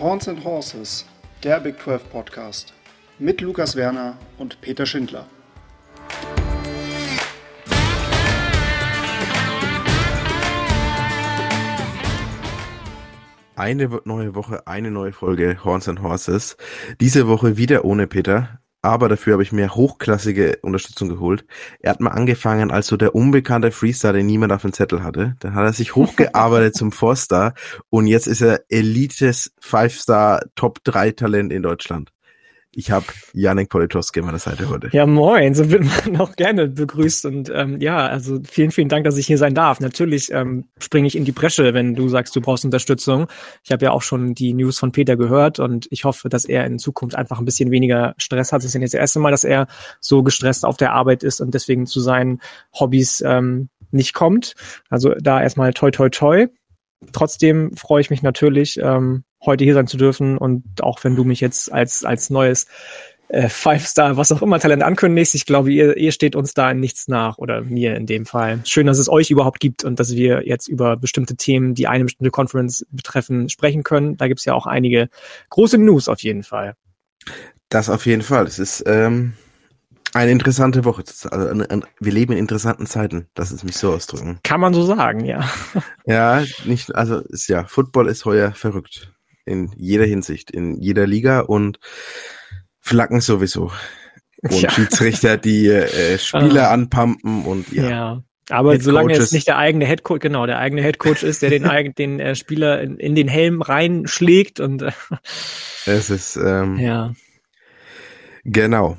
Horns and Horses, der Big 12 Podcast mit Lukas Werner und Peter Schindler. Eine neue Woche, eine neue Folge Horns and Horses. Diese Woche wieder ohne Peter aber dafür habe ich mir hochklassige Unterstützung geholt. Er hat mal angefangen als so der unbekannte Freestar, den niemand auf dem Zettel hatte. Dann hat er sich hochgearbeitet zum Four-Star und jetzt ist er Elites Five-Star Top 3 Talent in Deutschland. Ich habe Janik Politoski an meiner Seite heute. Ja, moin, so wird man auch gerne begrüßt. Und ähm, ja, also vielen, vielen Dank, dass ich hier sein darf. Natürlich ähm, springe ich in die Bresche, wenn du sagst, du brauchst Unterstützung. Ich habe ja auch schon die News von Peter gehört und ich hoffe, dass er in Zukunft einfach ein bisschen weniger Stress hat. Es ist ja nicht das erste Mal, dass er so gestresst auf der Arbeit ist und deswegen zu seinen Hobbys ähm, nicht kommt. Also da erstmal toi toi toi. Trotzdem freue ich mich natürlich, ähm, heute hier sein zu dürfen und auch wenn du mich jetzt als, als neues äh, Five-Star, was auch immer Talent ankündigst, ich glaube, ihr, ihr steht uns da in nichts nach oder mir in dem Fall. Schön, dass es euch überhaupt gibt und dass wir jetzt über bestimmte Themen, die eine bestimmte Conference betreffen, sprechen können. Da gibt's ja auch einige große News auf jeden Fall. Das auf jeden Fall. Es ist ähm, eine interessante Woche. Also eine, eine, wir leben in interessanten Zeiten, das ist mich so ausdrücken. Kann man so sagen, ja. Ja, nicht, also ist ja, Football ist heuer verrückt. In jeder Hinsicht, in jeder Liga und Flaggen sowieso. Und ja. Schiedsrichter, die äh, Spieler ah. anpumpen und ja. ja. Aber solange es nicht der eigene Headcoach, genau, der eigene Headcoach ist, der den, den äh, Spieler in, in, den Helm reinschlägt und äh, es ist ähm, ja genau.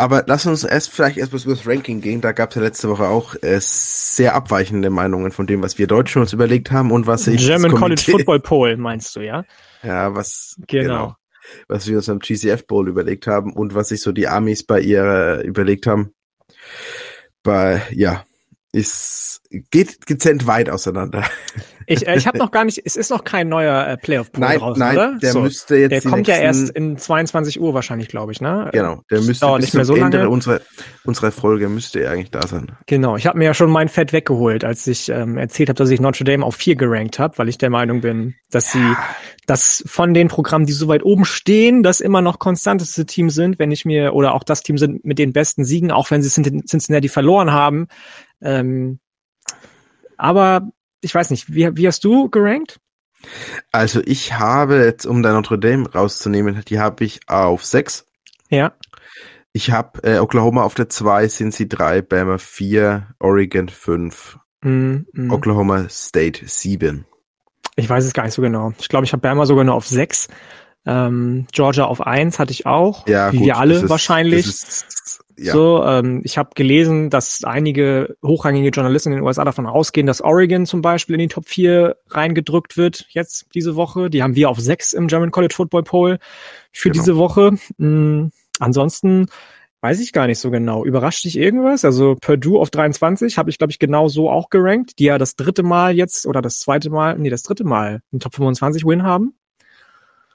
Aber lass uns erst vielleicht erst über das Ranking gehen. Da gab es ja letzte Woche auch äh, sehr abweichende Meinungen von dem, was wir Deutschen uns überlegt haben und was ich. German College Football Poll meinst du, ja? Ja, was genau. genau. Was wir uns am GCF Bowl überlegt haben und was sich so die Amis bei ihr überlegt haben. Bei, ja, ist, geht gezent weit auseinander. Ich, äh, ich habe noch gar nicht, es ist noch kein neuer äh, Playoff Pool nein, draußen, nein, oder? Der so, müsste jetzt. Der kommt nächsten, ja erst in 22 Uhr wahrscheinlich, glaube ich, ne? Genau, der müsste dauert nicht mehr so Ende lange. unserer, unserer Folge müsste er eigentlich da sein. Genau, ich habe mir ja schon mein Fett weggeholt, als ich ähm, erzählt habe, dass ich Notre Dame auf vier gerankt habe, weil ich der Meinung bin, dass sie das von den Programmen, die so weit oben stehen, das immer noch konstanteste Team sind, wenn ich mir, oder auch das Team sind mit den besten Siegen, auch wenn sie Cincinnati verloren haben. Ähm, aber ich weiß nicht, wie, wie hast du gerankt? Also ich habe jetzt, um da Notre Dame rauszunehmen, die habe ich auf sechs. Ja. Ich habe äh, Oklahoma auf der zwei, sind sie drei, Bama vier, Oregon fünf, mm, mm. Oklahoma State sieben. Ich weiß es gar nicht so genau. Ich glaube, ich habe Bama sogar nur auf sechs. Ähm, Georgia auf eins hatte ich auch. Ja, wie gut, wir alle ist, wahrscheinlich. Ist, ja. So, ähm, ich habe gelesen, dass einige hochrangige Journalisten in den USA davon ausgehen, dass Oregon zum Beispiel in die Top 4 reingedrückt wird jetzt diese Woche. Die haben wir auf 6 im German College Football Poll für genau. diese Woche. Mhm. Ansonsten weiß ich gar nicht so genau. Überrascht dich irgendwas? Also Purdue auf 23 habe ich, glaube ich, genau so auch gerankt, die ja das dritte Mal jetzt oder das zweite Mal, nee, das dritte Mal einen Top 25 Win haben.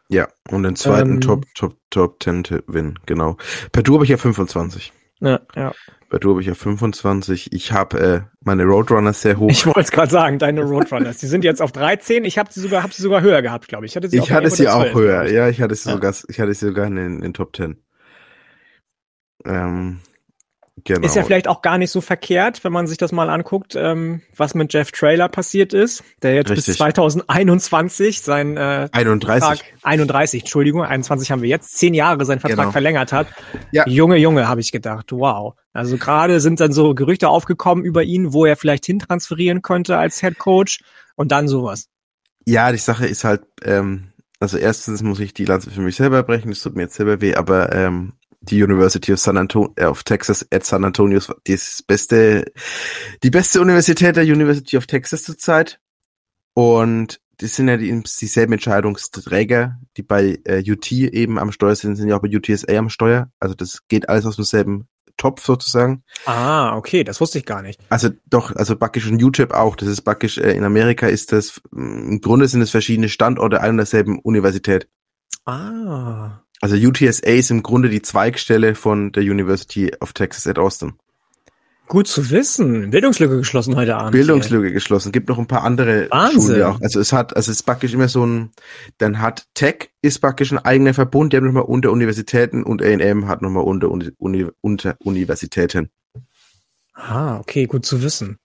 Ja, und den zweiten ähm, Top, Top, Top 10 Win, genau. Purdue habe ich ja 25. Ja, ja. Purdue habe ich ja 25. Ich habe äh, meine Roadrunners sehr hoch. Ich wollte es gerade sagen, deine Roadrunners. die sind jetzt auf 13. Ich habe sie sogar, hab sie sogar höher gehabt, glaube ich. Ich hatte sie, ich hatte sie auch 12, höher. Ja, ich hatte sie ja. sogar, ich hatte sie sogar in den, in den Top 10. Ähm, Genau. Ist ja vielleicht auch gar nicht so verkehrt, wenn man sich das mal anguckt, ähm, was mit Jeff Trailer passiert ist, der jetzt Richtig. bis 2021 sein äh, 31. Vertrag, 31, Entschuldigung, 21 haben wir jetzt, zehn Jahre seinen Vertrag genau. verlängert hat. Ja. Junge, Junge, habe ich gedacht, wow. Also gerade sind dann so Gerüchte aufgekommen über ihn, wo er vielleicht hintransferieren könnte als Head Coach und dann sowas. Ja, die Sache ist halt, ähm, also erstens muss ich die Lanze für mich selber brechen, das tut mir jetzt selber weh, aber ähm, die University of San Antonio, äh, of Texas at San Antonio ist das beste, die beste Universität der University of Texas zurzeit. Und das sind ja die, dieselben Entscheidungsträger, die bei äh, UT eben am Steuer sind, sind ja auch bei UTSA am Steuer. Also das geht alles aus demselben Topf sozusagen. Ah, okay, das wusste ich gar nicht. Also doch, also Backisch und UTEP auch. Das ist Backisch, äh, in Amerika ist das, im Grunde sind es verschiedene Standorte einer und derselben Universität. Ah. Also UTSA ist im Grunde die Zweigstelle von der University of Texas at Austin. Gut zu wissen. Bildungslücke geschlossen heute Abend. Bildungslücke hier. geschlossen. Gibt noch ein paar andere Wahnsinn. Schulen auch. Also es hat, also es ist praktisch immer so ein, dann hat Tech ist praktisch ein eigener Verbund, der nochmal unter Universitäten und A&M hat nochmal unter, Uni, unter Universitäten. Ah, okay, gut zu wissen.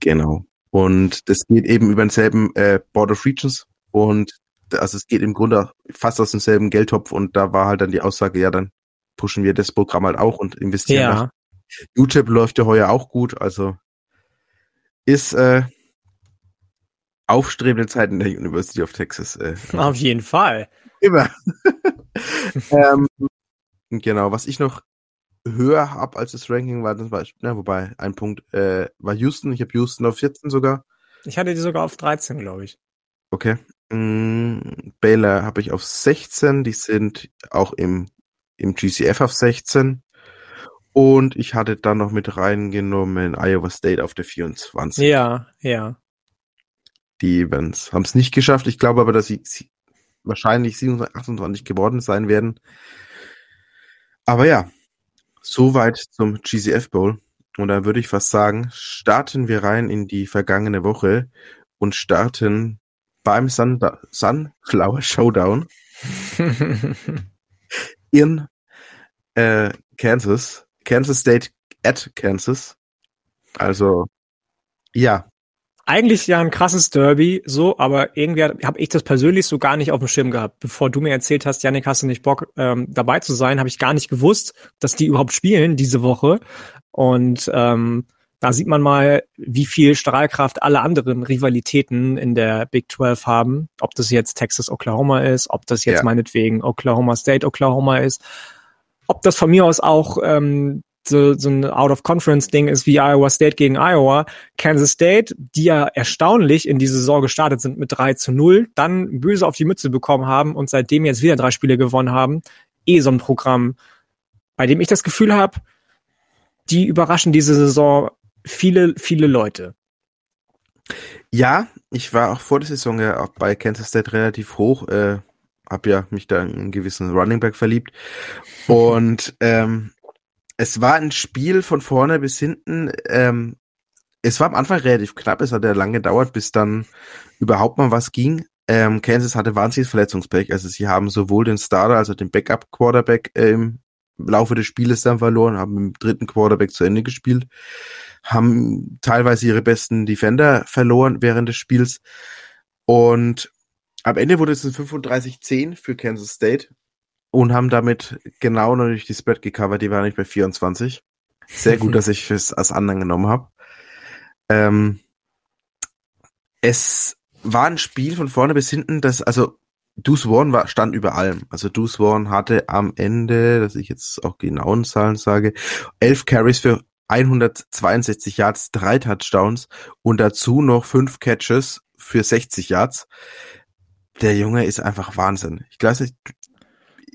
Genau. Und das geht eben über denselben äh, Board of Regions und also es geht im Grunde fast aus demselben Geldtopf und da war halt dann die Aussage, ja, dann pushen wir das Programm halt auch und investieren. Ja. Nach. UTEP läuft ja heuer auch gut, also ist äh, aufstrebende Zeiten der University of Texas. Äh, Auf jeden Fall. Immer. ähm, genau, was ich noch höher habe als das Ranking war, das war, na, wobei, ein Punkt äh, war Houston. Ich habe Houston auf 14 sogar. Ich hatte die sogar auf 13, glaube ich. Okay. Mm, Baylor habe ich auf 16. Die sind auch im, im GCF auf 16. Und ich hatte dann noch mit reingenommen Iowa State auf der 24. Ja, ja. Die Events haben es nicht geschafft. Ich glaube aber, dass sie, sie wahrscheinlich 27, 28 geworden sein werden. Aber ja, soweit zum GCF Bowl. Und da würde ich fast sagen, starten wir rein in die vergangene Woche und starten beim Sun Sunflower Showdown in äh, Kansas. Kansas State at Kansas. Also, ja. Eigentlich ja ein krasses Derby, so, aber irgendwie habe ich das persönlich so gar nicht auf dem Schirm gehabt. Bevor du mir erzählt hast, Janik, hast du nicht Bock ähm, dabei zu sein, habe ich gar nicht gewusst, dass die überhaupt spielen diese Woche. Und ähm, da sieht man mal, wie viel Strahlkraft alle anderen Rivalitäten in der Big 12 haben. Ob das jetzt Texas Oklahoma ist, ob das jetzt ja. meinetwegen Oklahoma State Oklahoma ist ob das von mir aus auch ähm, so, so ein Out-of-Conference-Ding ist wie Iowa State gegen Iowa. Kansas State, die ja erstaunlich in die Saison gestartet sind mit 3 zu 0, dann böse auf die Mütze bekommen haben und seitdem jetzt wieder drei Spiele gewonnen haben. Eh so ein Programm, bei dem ich das Gefühl habe, die überraschen diese Saison viele, viele Leute. Ja, ich war auch vor der Saison ja auch bei Kansas State relativ hoch. Äh, habe ja mich da in einen gewissen Running Back verliebt. Und ähm, es war ein Spiel von vorne bis hinten. Ähm, es war am Anfang relativ knapp, es hat ja lange gedauert, bis dann überhaupt mal was ging. Ähm, Kansas hatte wahnsinniges Verletzungspech. Also sie haben sowohl den Starter, also den Backup-Quarterback äh, im Laufe des Spieles dann verloren, haben im dritten Quarterback zu Ende gespielt, haben teilweise ihre besten Defender verloren während des Spiels. Und am Ende wurde es ein 35-10 für Kansas State und haben damit genau noch nicht die Spread gecovert. Die war nicht bei 24. Sehr gut, dass ich es als anderen genommen habe. Ähm, es war ein Spiel von vorne bis hinten, das, also Deuce Warren war, stand über allem. Also Deuce Warren hatte am Ende, dass ich jetzt auch genauen Zahlen sage, elf Carries für 162 Yards, drei Touchdowns und dazu noch fünf Catches für 60 Yards der Junge ist einfach Wahnsinn. Ich glaube,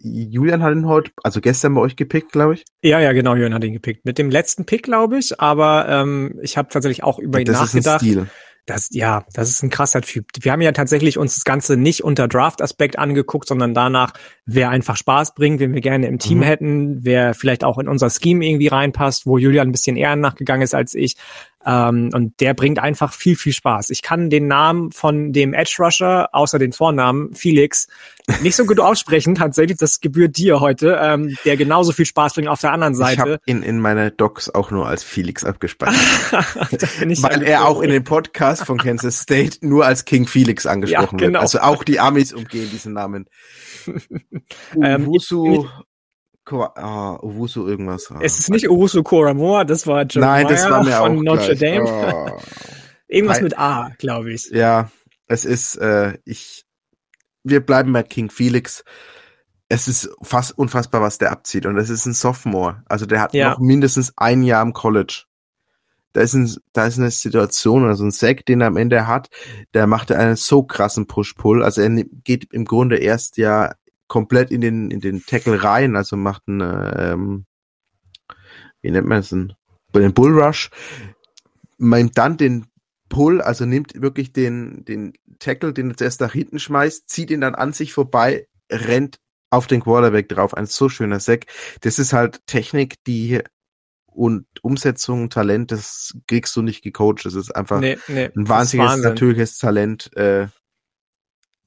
Julian hat ihn heute, also gestern bei euch gepickt, glaube ich. Ja, ja, genau, Julian hat ihn gepickt. Mit dem letzten Pick, glaube ich, aber ähm, ich habe tatsächlich auch über ihn das nachgedacht. Ist ein Stil. Das, ja, das ist ein krasser Typ. Wir haben ja tatsächlich uns das Ganze nicht unter Draft-Aspekt angeguckt, sondern danach, wer einfach Spaß bringt, wen wir gerne im Team mhm. hätten, wer vielleicht auch in unser Scheme irgendwie reinpasst, wo Julian ein bisschen eher nachgegangen ist als ich. Ähm, und der bringt einfach viel, viel Spaß. Ich kann den Namen von dem Edge Rusher, außer den Vornamen, Felix, nicht so gut aussprechen. Tatsächlich, das gebührt dir heute, ähm, der genauso viel Spaß bringt auf der anderen Seite. Ich habe ihn in meiner Docs auch nur als Felix abgespeichert. Weil er auch in den Podcast von Kansas State nur als King Felix angesprochen ja, genau. wird. Also auch die Amis umgehen diesen Namen. ähm, Ah, Owusu irgendwas. Ah, es ist nicht Owusu Koramoa, das war John Nein, das war mir von Notre gleich. Dame. Oh. irgendwas mit A, glaube ich. Ja, es ist, äh, ich, wir bleiben bei King Felix. Es ist fast unfassbar, was der abzieht. Und es ist ein Sophomore. Also der hat ja. noch mindestens ein Jahr im College. Da ist, ein, da ist eine Situation, also ein Sack, den er am Ende hat, der macht einen so krassen Push-Pull. Also er geht im Grunde erst ja komplett in den, in den Tackle rein, also macht einen, ähm, wie nennt man es denn? Bei den Bullrush, meint dann den Pull, also nimmt wirklich den, den Tackle, den er zuerst nach hinten schmeißt, zieht ihn dann an sich vorbei, rennt auf den Quarterback drauf. Ein so schöner Sack. Das ist halt Technik, die und Umsetzung, Talent, das kriegst du nicht gecoacht. Das ist einfach Nee, nee, ein wahnsinniges Wahnsinn. natürliches Talent. Äh,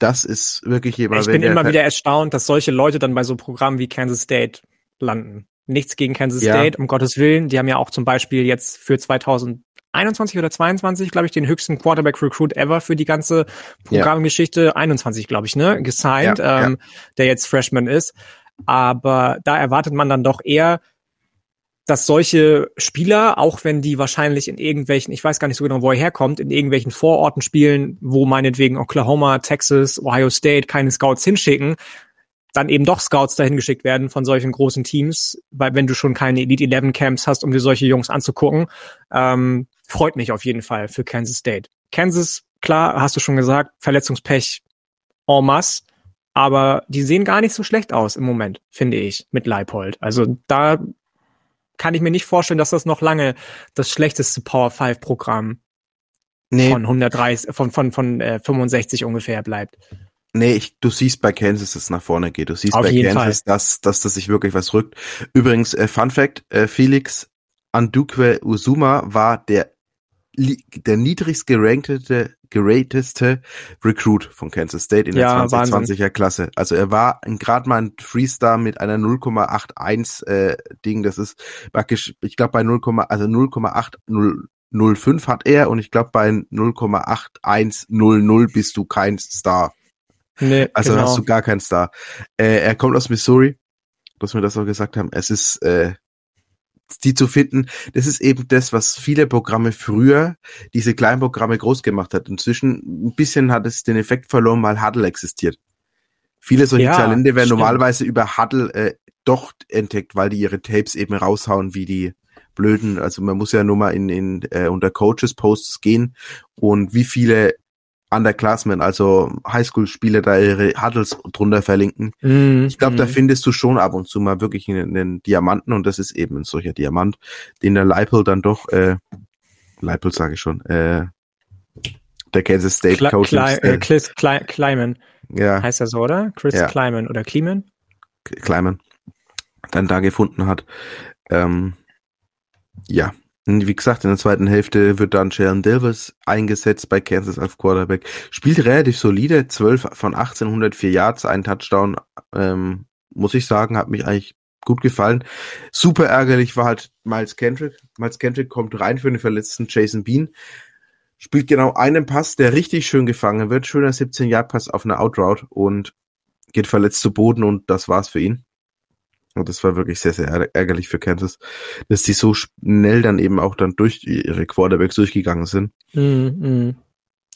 das ist wirklich jemand, Ich bin immer wieder erstaunt, dass solche Leute dann bei so Programmen wie Kansas State landen. Nichts gegen Kansas Ja. State, um Gottes Willen. Die haben ja auch zum Beispiel jetzt für 2021 oder 22, glaube ich, den höchsten Quarterback-Recruit ever für die ganze Programmgeschichte. 21, glaube ich, ne? Gesigned, Ja, ähm, der jetzt Freshman ist. Aber da erwartet man dann doch eher, dass solche Spieler, auch wenn die wahrscheinlich in irgendwelchen, ich weiß gar nicht so genau, wo er herkommt, in irgendwelchen Vororten spielen, wo meinetwegen Oklahoma, Texas, Ohio State keine Scouts hinschicken, dann eben doch Scouts dahin geschickt werden von solchen großen Teams, weil wenn du schon keine Elite 11 Camps hast, um dir solche Jungs anzugucken, ähm, freut mich auf jeden Fall für Kansas State. Kansas, klar, hast du schon gesagt, Verletzungspech en masse, aber die sehen gar nicht so schlecht aus im Moment, finde ich, mit Leipold. Also da kann ich mir nicht vorstellen, dass das noch lange das schlechteste Power 5 Programm nee, von 130, von, von, von äh, 65 ungefähr bleibt. nee, ich, du siehst bei Kansas, dass es nach vorne geht. Du siehst Auf bei Kansas, dass, dass das sich wirklich was rückt. Übrigens, äh, Fun Fact, äh, Felix Andukwe Uzuma war der der niedrigst gerankte, gerateste Recruit von Kansas State in der Ja, 2020er Klasse. Also er war gerade mal ein Freestar mit einer 0,81 äh, Ding. Das ist praktisch, ich glaube bei 0, also 0,805 hat er und ich glaube bei 0,8100 bist du kein Star. Nee, Also genau. hast du gar keinen Star. Äh, er kommt aus Missouri, dass wir das auch gesagt haben. Es ist äh, die zu finden, das ist eben das, was viele Programme früher, diese kleinen Programme groß gemacht hat. Inzwischen ein bisschen hat es den Effekt verloren, weil Huddle existiert. Viele solche Ja, Talente werden stimmt. normalerweise über Huddle äh, doch entdeckt, weil die ihre Tapes eben raushauen wie die Blöden. Also man muss ja nur mal in, in äh, unter Coaches Posts gehen und wie viele Underclassmen, also Highschool-Spieler da ihre Huddles drunter verlinken. Mhm, Ich glaube, da mhm. findest du schon ab und zu mal wirklich einen, einen Diamanten und das ist eben ein solcher Diamant, den der Leipold dann doch, äh, Leipold sage ich schon, äh, der Kansas State Kle Coach, Kle äh, Chris Kle Kleiman ja, heißt er so, oder? Chris Ja. Kleiman oder Kleeman? Kleiman, dann da gefunden hat. Ähm, ja, wie gesagt, in der zweiten Hälfte wird dann Jalen Davis eingesetzt bei Kansas als Quarterback. Spielt relativ solide, 12 von 18, 104 Yards, ein Touchdown, ähm, muss ich sagen, hat mich eigentlich gut gefallen. Super ärgerlich war halt Miles Kendrick. Miles Kendrick kommt rein für den verletzten Jason Bean. Spielt genau einen Pass, der richtig schön gefangen wird. Schöner 17-Yard-Pass auf eine Outroute und geht verletzt zu Boden und das war's für ihn. Und das war wirklich sehr, sehr ärg- ärgerlich für Kansas, dass die so schnell dann eben auch dann durch ihre Quarterbacks durchgegangen sind. Mhm, mhm.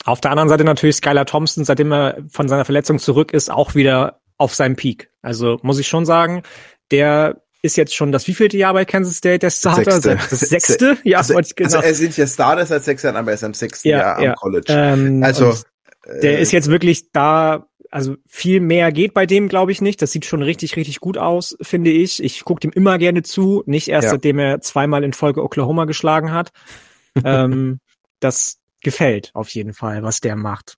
Auf der anderen Seite natürlich Skylar Thompson, seitdem er von seiner Verletzung zurück ist, auch wieder auf seinem Peak. Also muss ich schon sagen, der ist jetzt schon das wievielte Jahr bei Kansas State, der Starter? Sechste. Das sechste? Ja, also, wollte ich genau. also er sind ja Starter seit sechs Jahren, aber er ist am sechsten Ja, Jahr am ja. College. ähm, also der äh, ist jetzt wirklich da, also viel mehr geht bei dem, glaube ich, nicht. Das sieht schon richtig, richtig gut aus, finde ich. Ich gucke dem immer gerne zu, nicht erst Ja. seitdem er zweimal in Folge Oklahoma geschlagen hat. ähm, das gefällt auf jeden Fall, was der macht.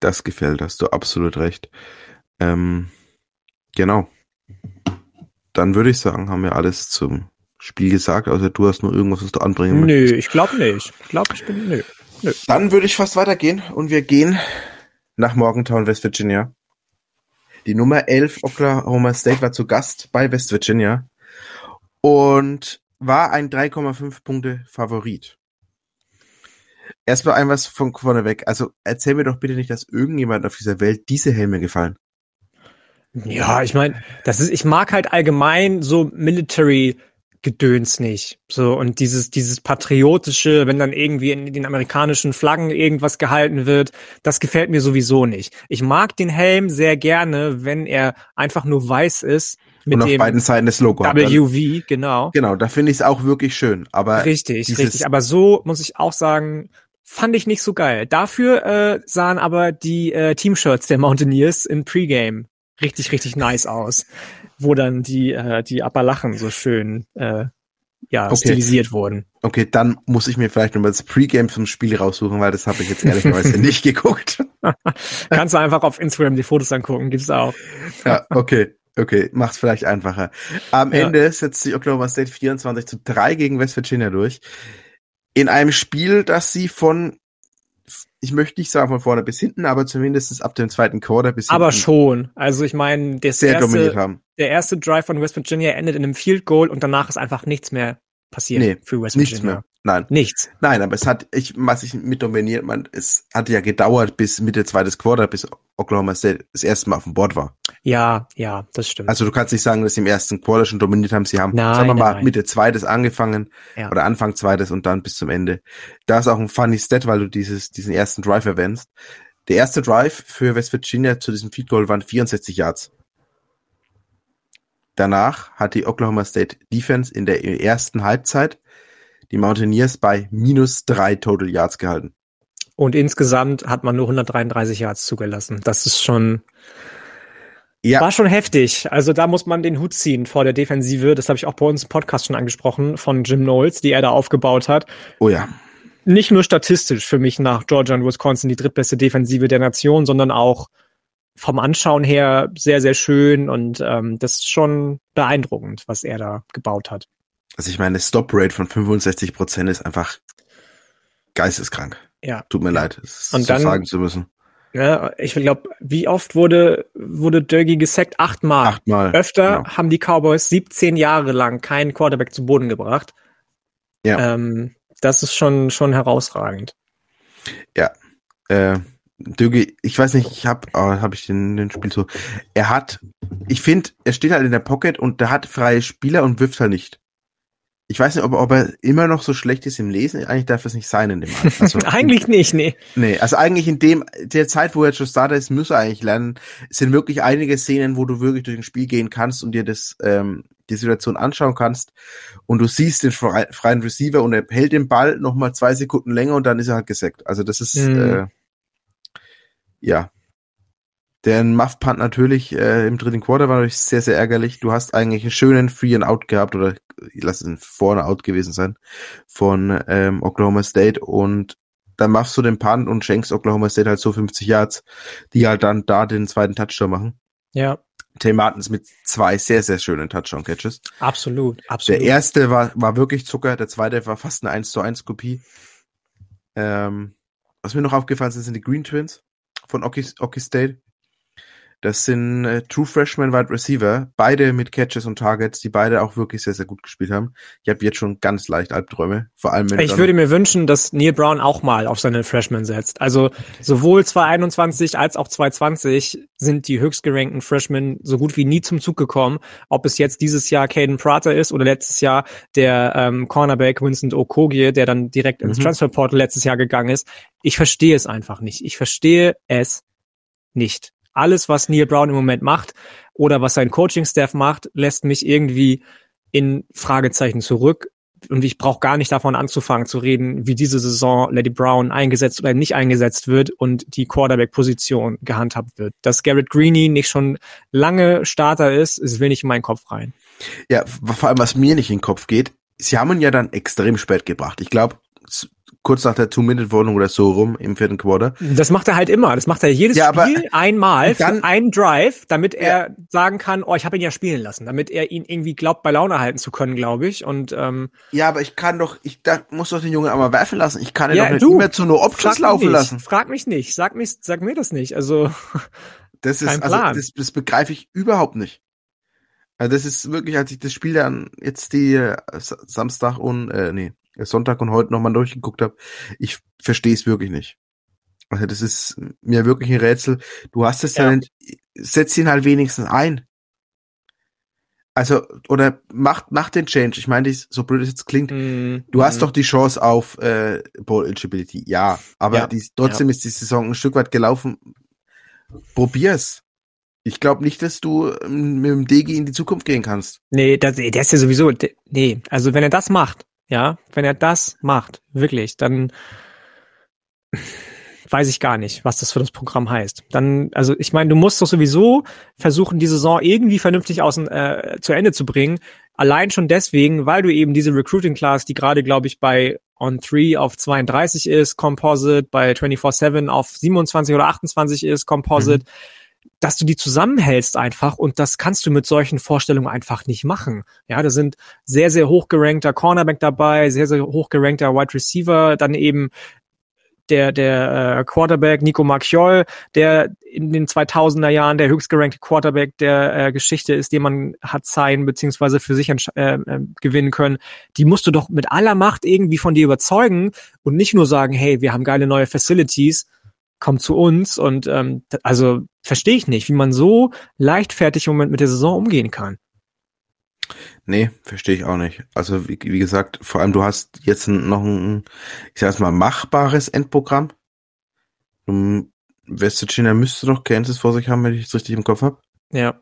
Das gefällt, hast du absolut recht. Ähm, genau. Dann würde ich sagen, haben wir alles zum Spiel gesagt, außer du hast nur irgendwas, was du anbringen Nö, möchtest. ich glaube nicht. Ich glaube, ich bin, nö. Dann würde ich fast weitergehen und wir gehen nach Morgantown, West Virginia. Die Nummer 11 Oklahoma State war zu Gast bei West Virginia und war ein 3,5 Punkte Favorit. Erstmal ein was von vorneweg. Also erzähl mir doch bitte nicht, dass irgendjemand auf dieser Welt diese Helme gefallen. Ja, ich meine, das ist, ich mag halt allgemein so Military Gedöns nicht. So, und dieses, dieses patriotische, wenn dann irgendwie in den amerikanischen Flaggen irgendwas gehalten wird, das gefällt mir sowieso nicht. Ich mag den Helm sehr gerne, wenn er einfach nur weiß ist, mit und auf dem beiden Seiten das Logo. hat. Dann- WV, genau. Genau, da finde ich es auch wirklich schön. Aber Richtig, richtig. Aber so muss ich auch sagen, fand ich nicht so geil. Dafür äh, sahen aber die äh, Teamshirts der Mountaineers im Pre-Game richtig, richtig nice aus, wo dann die äh, die Appalachen so schön äh, ja Okay. stilisiert wurden. okay, dann muss ich mir vielleicht nochmal das Pre-Game zum Spiel raussuchen, weil das habe ich jetzt ehrlicherweise nicht geguckt. Kannst du einfach auf Instagram die Fotos angucken, gibt's auch. Ja, okay. Okay, macht's vielleicht einfacher. Am ja. Ende setzt sich Oklahoma State 24 zu 3 gegen West Virginia durch. In einem Spiel, das sie von, ich möchte nicht sagen von vorne bis hinten, aber zumindest ab dem zweiten Quarter bis aber hinten. Aber schon. Also ich meine, sehr erste. Der erste Drive von West Virginia endet in einem Field Goal und danach ist einfach nichts mehr passiert nee, für West Virginia. Nichts mehr. Nein. Nichts. Nein, aber es hat, ich, was ich mit dominiert, man, es hat ja gedauert bis Mitte zweites Quarter, bis Oklahoma State das erste Mal auf dem Board war. Ja, ja, das stimmt. Also du kannst nicht sagen, dass sie im ersten Quarter schon dominiert haben. Sie haben, nein, sagen wir mal, nein. Mitte zweites angefangen ja. oder Anfang zweites und dann bis zum Ende. Da ist auch ein funny Stat, weil du dieses, diesen ersten Drive erwähnst. Der erste Drive für West Virginia zu diesem Feed Goal waren 64 Yards. Danach hat die Oklahoma State Defense in der ersten Halbzeit die Mountaineers bei minus drei Total Yards gehalten. Und insgesamt hat man nur 133 Yards zugelassen. Das ist schon, ja. war schon heftig. Also da muss man den Hut ziehen vor der Defensive. Das habe ich auch bei uns im Podcast schon angesprochen von Jim Knowles, die er da aufgebaut hat. Oh ja. Nicht nur statistisch für mich nach Georgia und Wisconsin die drittbeste Defensive der Nation, sondern auch vom Anschauen her sehr, sehr schön und ähm, das ist schon beeindruckend, was er da gebaut hat. Also ich meine, Stop-Rate von 65 Prozent ist einfach geisteskrank. Ja. Tut mir leid, es so dann, sagen zu müssen. Ja, ich glaube, wie oft wurde, wurde Dögi gesackt? Achtmal. Achtmal. Öfter genau. haben die Cowboys 17 Jahre lang keinen Quarterback zu Boden gebracht. Ja. Ähm, das ist schon, schon herausragend. Ja. Äh, Dögi, ich weiß nicht, ich habe oh, hab ich den, den Spiel so. Er hat, ich finde, er steht halt in der Pocket und der hat freie Spieler und wirft halt nicht. Ich weiß nicht, ob, ob er immer noch so schlecht ist im Lesen. Eigentlich darf es nicht sein in dem Alter. Also, eigentlich nicht, nee. Nee, also eigentlich in dem, der Zeit, wo er schon Starter ist, muss er eigentlich lernen. Es sind wirklich einige Szenen, wo du wirklich durch ein Spiel gehen kannst und dir das, ähm, die Situation anschauen kannst und du siehst den freien Receiver und er hält den Ball nochmal zwei Sekunden länger und dann ist er halt gesackt. Also das ist, mhm. äh, ja. Der Muff-Punt natürlich äh, im dritten Quarter war natürlich sehr, sehr ärgerlich. Du hast eigentlich einen schönen Free and Out gehabt oder lass es vorne Out gewesen sein von ähm, Oklahoma State und dann machst du den Punt und schenkst Oklahoma State halt so 50 Yards, die halt dann da den zweiten Touchdown machen. Ja. Tay Martins mit zwei sehr, sehr schönen Touchdown-Catches. Absolut, absolut. Der erste war, war wirklich Zucker, der zweite war fast eine 1 zu 1 Kopie. Ähm, was mir noch aufgefallen ist, sind die Green Twins von Oki, Oki State. Das sind äh, True Freshman Wide Receiver, beide mit Catches und Targets, die beide auch wirklich sehr, sehr gut gespielt haben. Ich habe jetzt schon ganz leicht Albträume, vor allem wenn Ich würde mir wünschen, dass Neil Brown auch mal auf seine Freshman setzt. Also sowohl 221 als auch 220 sind die höchstgerankten Freshmen so gut wie nie zum Zug gekommen. Ob es jetzt dieses Jahr Caden Prater ist oder letztes Jahr der ähm, Cornerback Vincent Okogie, der dann direkt ins mhm. Transferportal letztes Jahr gegangen ist. Ich verstehe es einfach nicht. Ich verstehe es nicht alles, was Neil Brown im Moment macht oder was sein Coaching-Staff macht, lässt mich irgendwie in Fragezeichen zurück. Und ich brauche gar nicht davon anzufangen zu reden, wie diese Saison Lady Brown eingesetzt oder nicht eingesetzt wird und die Quarterback-Position gehandhabt wird. Dass Garrett Greeny nicht schon lange Starter ist, es will nicht in meinen Kopf rein. Ja, vor allem, was mir nicht in den Kopf geht, sie haben ihn ja dann extrem spät gebracht. Ich glaube, kurz nach der Two-Minute-Wohnung oder so rum im vierten Quarter. Das macht er halt immer. Das macht er jedes ja, Spiel einmal dann, für einen Drive, damit er ja. sagen kann, oh, ich habe ihn ja spielen lassen, damit er ihn irgendwie glaubt, bei Laune halten zu können, glaube ich. Und ähm, ja, aber ich kann doch, ich da, muss doch den Jungen einmal werfen lassen. Ich kann ihn ja, doch nicht du, mehr zu nur Options laufen nicht, lassen. Frag mich nicht. Sag mich, sag mir das nicht. Also das ist, also das, das begreife ich überhaupt nicht. Also das ist wirklich, als ich das Spiel dann jetzt die äh, Samstag und äh, nee, Sonntag und heute nochmal durchgeguckt habe, ich verstehe es wirklich nicht. Also das ist mir wirklich ein Rätsel. Du hast es ja. setz ihn halt wenigstens ein. Also, oder mach, mach den Change. Ich meine, so blöd es jetzt klingt, mm, du hast mm. doch die Chance auf äh, Ball Eligibility. Ja, aber ja. Die, trotzdem ja. ist die Saison ein Stück weit gelaufen. Probier's. Ich glaube nicht, dass du ähm, mit dem Degi in die Zukunft gehen kannst. Nee, das, der ist ja sowieso, nee, also wenn er das macht, ja, wenn er das macht, wirklich, dann weiß ich gar nicht, was das für das Programm heißt. Dann, also ich meine, du musst doch sowieso versuchen, die Saison irgendwie vernünftig außen, äh, zu Ende zu bringen. Allein schon deswegen, weil du eben diese Recruiting Class, die gerade, glaube ich, bei On 3 auf 32 ist, Composite, bei 24-7 auf 27 oder 28 ist, Composite, mhm dass du die zusammenhältst einfach und das kannst du mit solchen Vorstellungen einfach nicht machen. Ja, da sind sehr, sehr hochgerankter Cornerback dabei, sehr, sehr hochgerankter Wide Receiver, dann eben der, der äh, Quarterback Nico Marchiol, der in den 2000er Jahren der höchstgerankte Quarterback der äh, Geschichte ist, den man hat sein beziehungsweise für sich äh, äh, gewinnen können, die musst du doch mit aller Macht irgendwie von dir überzeugen und nicht nur sagen, hey, wir haben geile neue Facilities, komm zu uns und ähm, also verstehe ich nicht, wie man so leichtfertig im Moment mit der Saison umgehen kann. Nee, verstehe ich auch nicht. Also wie, wie gesagt, vor allem du hast jetzt noch ein, ich sag's mal, machbares Endprogramm. West Virginia müsste doch Kansas vor sich haben, wenn ich es richtig im Kopf habe. Ja.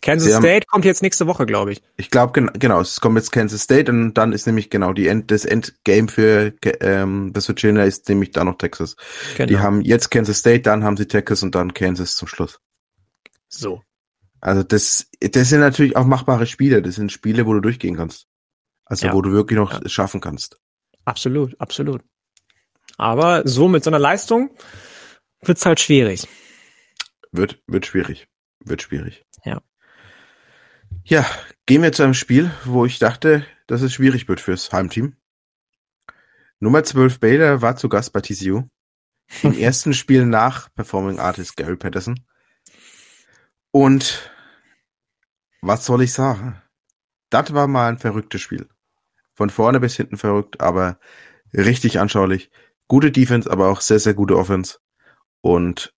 Kansas Sie State haben, kommt jetzt nächste Woche, glaube ich. Ich glaube, gen genau, es kommt jetzt Kansas State und dann ist nämlich genau die End, das Endgame für ähm, West Virginia ist nämlich da noch Texas. Genau. Die haben jetzt Kansas State, dann haben sie Texas und dann Kansas zum Schluss. So. Also das, das sind natürlich auch machbare Spiele. Das sind Spiele, wo du durchgehen kannst. Also ja. wo du wirklich noch ja. schaffen kannst. Absolut, absolut. Aber so mit so einer Leistung wird's halt schwierig. Wird, wird schwierig. Wird schwierig. Ja. Ja, gehen wir zu einem Spiel, wo ich dachte, dass es schwierig wird fürs Heimteam. Nummer 12 Baylor war zu Gast bei TCU. Im ersten Spiel nach Performing Artist Gary Patterson. Und was soll ich sagen? Das war mal ein verrücktes Spiel. Von vorne bis hinten verrückt, aber richtig anschaulich. Gute Defense, aber auch sehr, sehr gute Offense. Und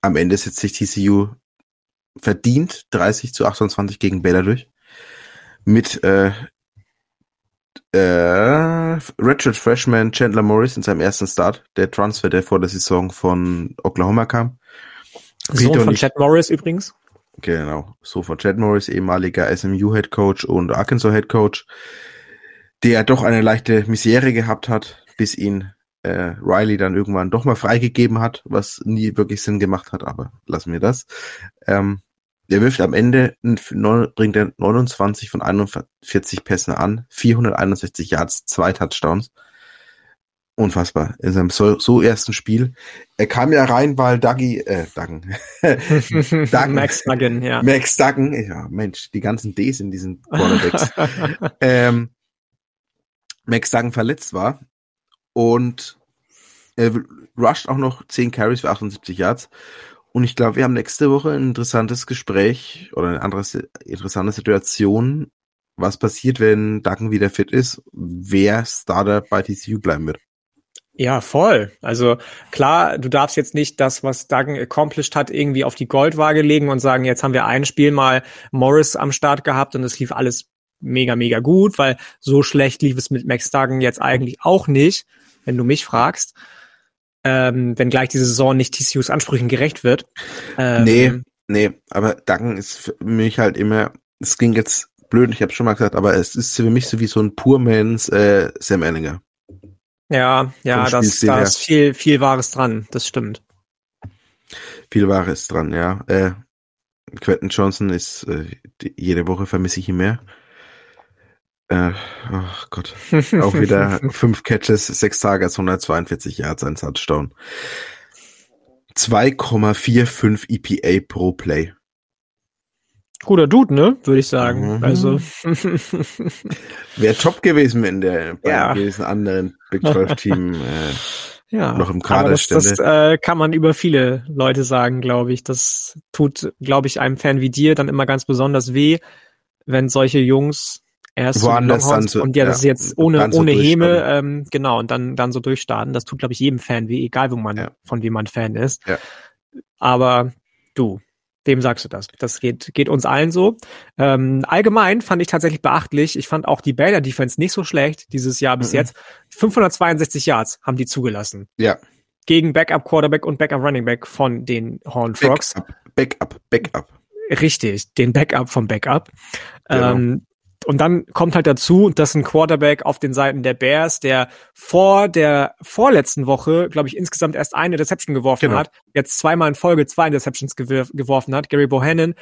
am Ende setzt sich TCU verdient 30 zu 28 gegen Baylor durch. Mit äh, äh, Redshirt Freshman Chandler Morris in seinem ersten Start, der Transfer, der vor der Saison von Oklahoma kam. Sohn von Chad Morris übrigens. Genau, so von Chad Morris, ehemaliger SMU Head Coach und Arkansas Head Coach, der doch eine leichte Misere gehabt hat, bis ihn äh, Riley dann irgendwann doch mal freigegeben hat, was nie wirklich Sinn gemacht hat, aber lassen wir das. Ähm, der wirft am Ende, bringt er 29 von 41 Pässen an, 461 Yards, zwei Touchdowns unfassbar in seinem so, so ersten Spiel. Er kam ja rein, weil Duggy, äh, Duggan. Duggan. Max Duggan, ja. Max Duggan, ja, Mensch, die ganzen Ds in diesen Quarterbacks. ähm, Max Duggan verletzt war und er rusht auch noch 10 Carries für 78 Yards. Und ich glaube, wir haben nächste Woche ein interessantes Gespräch oder eine andere interessante Situation, was passiert, wenn Duggan wieder fit ist, wer Starter bei TCU bleiben wird. Ja, voll. Also klar, du darfst jetzt nicht das, was Duggan accomplished hat, irgendwie auf die Goldwaage legen und sagen, jetzt haben wir ein Spiel mal Morris am Start gehabt und es lief alles mega, mega gut, weil so schlecht lief es mit Max Duggan jetzt eigentlich auch nicht, wenn du mich fragst. Ähm, wenn gleich diese Saison nicht TCUs Ansprüchen gerecht wird. Ähm, nee, nee, aber Duggan ist für mich halt immer, es ging jetzt blöd, ich habe schon mal gesagt, aber es ist für mich so wie so ein Purmans äh, Sam Ellinger. Ja, ja, das, da ist viel, viel Wahres dran, das stimmt. Viel Wahres dran, ja. Äh, Quentin Johnson ist äh, die, jede Woche vermisse ich ihn mehr. Äh, oh Gott. Auch wieder fünf Catches, sechs Targets, 142 Yards, ein Touchdown. 2,45 EPA pro Play. Guter Dude, ne? Würde ich sagen. Mhm. Also. Wäre top gewesen, wenn der bei ja. diesen anderen Big 12 Team äh, ja, noch im Kader das, stände. Das äh, kann man über viele Leute sagen, glaube ich. Das tut, glaube ich, einem Fan wie dir dann immer ganz besonders weh, wenn solche Jungs erst Woanders dann so, und ja, das ist jetzt ohne so ohne Häme, ähm, genau, und dann dann so durchstarten. Das tut, glaube ich, jedem Fan weh, egal wo man ja. von wem man Fan ist. Ja. Aber du, dem sagst du das. Das geht, geht uns allen so. Ähm, allgemein fand ich tatsächlich beachtlich. Ich fand auch die Baylor Defense nicht so schlecht dieses Jahr bis mhm. jetzt. 562 Yards haben die zugelassen. Ja. Gegen Backup Quarterback und Backup Running Back von den Horn Frogs. Backup, Backup, Backup. Richtig, den Backup vom Backup. Genau. Ähm, und dann kommt halt dazu, dass ein Quarterback auf den Seiten der Bears, der vor der vorletzten Woche, glaube ich, insgesamt erst eine Deception geworfen genau. hat, jetzt zweimal in Folge zwei Interceptions geworfen hat, Gary Bohannon,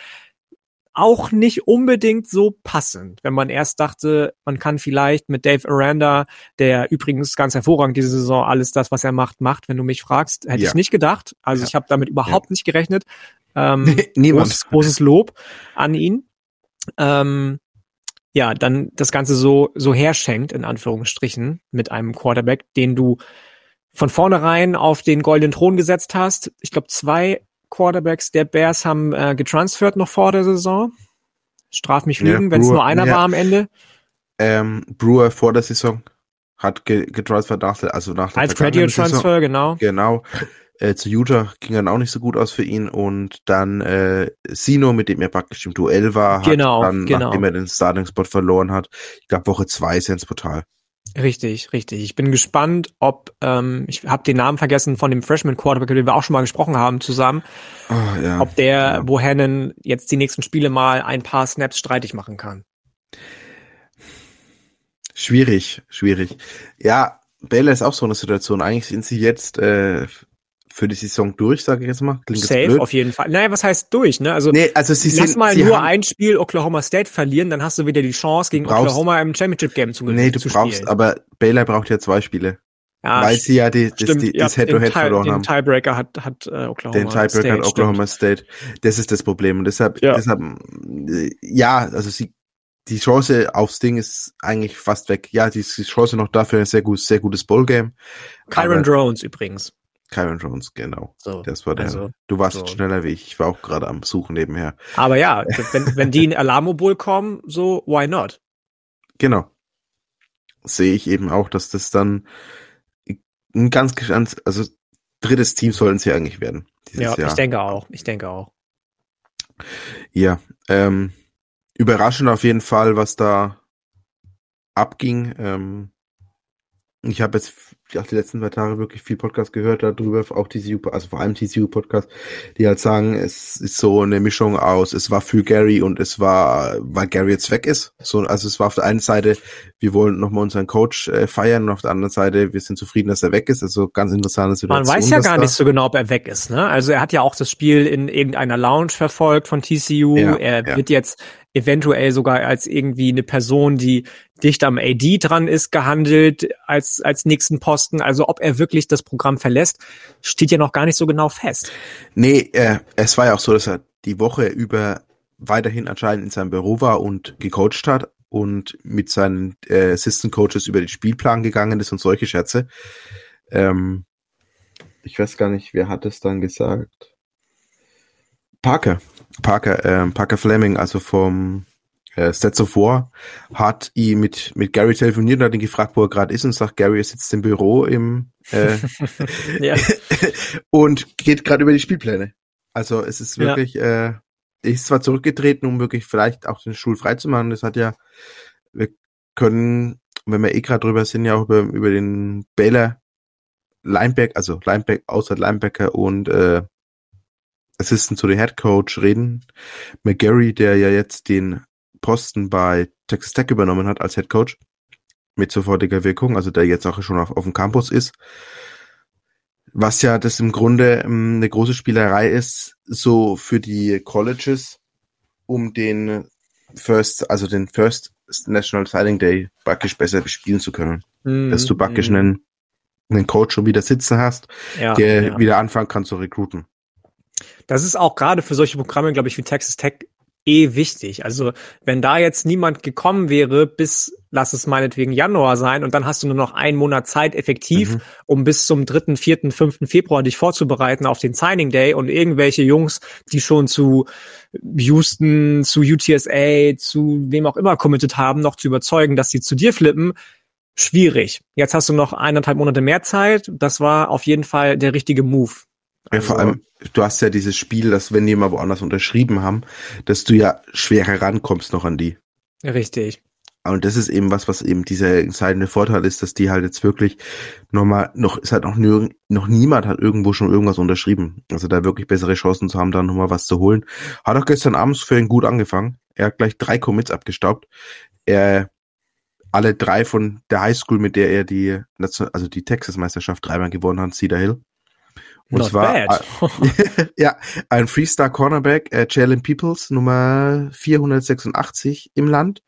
auch nicht unbedingt so passend, wenn man erst dachte, man kann vielleicht mit Dave Aranda, der übrigens ganz hervorragend diese Saison alles das, was er macht, macht, wenn du mich fragst, hätte Ja. ich nicht gedacht. Also Ja. ich habe damit überhaupt nicht gerechnet. Ähm, Niemand. Großes, großes Lob an ihn. Ähm, ja, dann das Ganze so, so herschenkt, in Anführungsstrichen, mit einem Quarterback, den du von vornherein auf den goldenen Thron gesetzt hast. Ich glaube, zwei Quarterbacks der Bears haben äh, getransfert noch vor der Saison. Straf mich Ja, lügen, wenn es nur einer ja. war am Ende. Ähm, Brewer vor der Saison hat ge getransfert nach der, also nach der Als Graduate Saison. Transfer, genau. Genau. Äh, zu Utah ging dann auch nicht so gut aus für ihn und dann äh, Sino, mit dem er praktisch im Duell war, hat Genau, dann, genau. nachdem er den Starting-Spot verloren hat, ich glaube Woche zwei ist er ins Portal. Richtig, richtig. Ich bin gespannt, ob, ähm, ich habe den Namen vergessen von dem Freshman Quarterback, über den wir auch schon mal gesprochen haben zusammen, Oh, ja. ob der ja. Bohannon jetzt die nächsten Spiele mal ein paar Snaps streitig machen kann. Schwierig, schwierig. Ja, Baylor ist auch so eine Situation. Eigentlich sind sie jetzt äh, für die Saison durch, sage ich jetzt mal. Klingt Safe blöd. auf jeden Fall. Naja, was heißt durch, ne? Also Nee, also sie lass sind mal sie nur ein Spiel Oklahoma State verlieren, dann hast du wieder die Chance, gegen brauchst- Oklahoma im Championship Game zu, Nee, du brauchst, spielen. aber Baylor braucht ja zwei Spiele. ja, weil sie ja die, das, stimmt, die, ja, das Head-to-Head den, Tie- verloren den haben. Tiebreaker hat, hat äh, Oklahoma Den Tiebreaker State, hat Oklahoma State. Das ist das Problem. Und deshalb, Ja. deshalb, ja, also sie, die Chance aufs Ding ist eigentlich fast weg. Ja, die, die Chance noch dafür ein sehr gut, sehr gutes Ballgame. Stimmt. Kyron Drones übrigens. Kyron Jones, genau. So. Das war der. Also, du warst so. schneller wie ich. Ich war auch gerade am Suchen nebenher. Aber ja, wenn, wenn die in Alamo Bowl kommen, so, why not? Genau. Sehe ich eben auch, dass das dann ein ganz, ganz also drittes Team sollen sie eigentlich werden. Ja, Jahr. ich denke auch. Ich denke auch. Ja, ähm, überraschend auf jeden Fall, was da abging. Ähm, ich habe jetzt auch die letzten zwei Tage wirklich viel Podcast gehört darüber, auch TCU, also vor allem TCU Podcast, die halt sagen, es ist so eine Mischung aus, es war für Gary und es war, weil Gary jetzt weg ist. So, also es war auf der einen Seite, wir wollen nochmal unseren Coach äh, feiern und auf der anderen Seite, wir sind zufrieden, dass er weg ist. Also ganz interessante Situation. Man weiß ja gar nicht so genau, ob er weg ist. Ne? Also er hat ja auch das Spiel in irgendeiner Lounge verfolgt von TCU. Ja, er ja. wird jetzt eventuell sogar als irgendwie eine Person, die dicht am AD dran ist, gehandelt als, als nächsten Posten. Also ob er wirklich das Programm verlässt, steht ja noch gar nicht so genau fest. Nee, äh, es war ja auch so, dass er die Woche über weiterhin anscheinend in seinem Büro war und gecoacht hat und mit seinen äh, Assistant Coaches über den Spielplan gegangen ist und solche Scherze. Ähm, ich weiß gar nicht, wer hat es dann gesagt? Parker. Parker, ähm, Parker Fleming, also vom äh, Stats of War, hat ihn mit, mit Gary telefoniert und hat ihn gefragt, wo er gerade ist und sagt, Gary sitzt im Büro im äh, Ja. und geht gerade über die Spielpläne. Also es ist Ja. wirklich, äh, er ist zwar zurückgetreten, um wirklich vielleicht auch den Stuhl frei zu machen. Das hat ja, wir können, wenn wir eh gerade drüber sind, ja auch über, über den Baylor Linebacker, also Linebacker, außer Linebacker und äh, Assistant zu den Head Coach reden. McGarry, der ja jetzt den Posten bei Texas Tech übernommen hat als Head Coach mit sofortiger Wirkung, also der jetzt auch schon auf, auf dem Campus ist. Was ja das im Grunde ähm, eine große Spielerei ist, so für die Colleges, um den First, also den First National Signing Day praktisch besser bespielen zu können. Dass du praktisch Mhm. einen, einen Coach schon wieder sitzen hast, ja, der ja. wieder anfangen kann zu rekruten. Das ist auch gerade für solche Programme, glaube ich, wie Texas Tech eh wichtig. Also wenn da jetzt niemand gekommen wäre, bis, lass es meinetwegen Januar sein, und dann hast du nur noch einen Monat Zeit effektiv, Mhm. um bis zum 3., 4., 5. Februar dich vorzubereiten auf den Signing Day und irgendwelche Jungs, die schon zu Houston, zu UTSA, zu wem auch immer committed haben, noch zu überzeugen, dass sie zu dir flippen, schwierig. Jetzt hast du noch eineinhalb Monate mehr Zeit. Das war auf jeden Fall der richtige Move. Ja, vor Also- allem, du hast ja dieses Spiel, dass wenn die mal woanders unterschrieben haben, dass du ja schwerer rankommst noch an die. Richtig. Und das ist eben was, was eben dieser entscheidende Vorteil ist, dass die halt jetzt wirklich nochmal, noch, ist halt noch nirgend, noch niemand hat irgendwo schon irgendwas unterschrieben. Also da wirklich bessere Chancen zu haben, da nochmal was zu holen. Hat auch gestern abends für ihn gut angefangen. Er hat gleich drei Commits abgestaubt. Er, alle drei von der Highschool, mit der er die, also die Texas-Meisterschaft dreimal gewonnen hat, Cedar Hill. Und Not zwar, bad. ja, ein Freestar Cornerback, äh, Jalen Peoples, Nummer 486 im Land,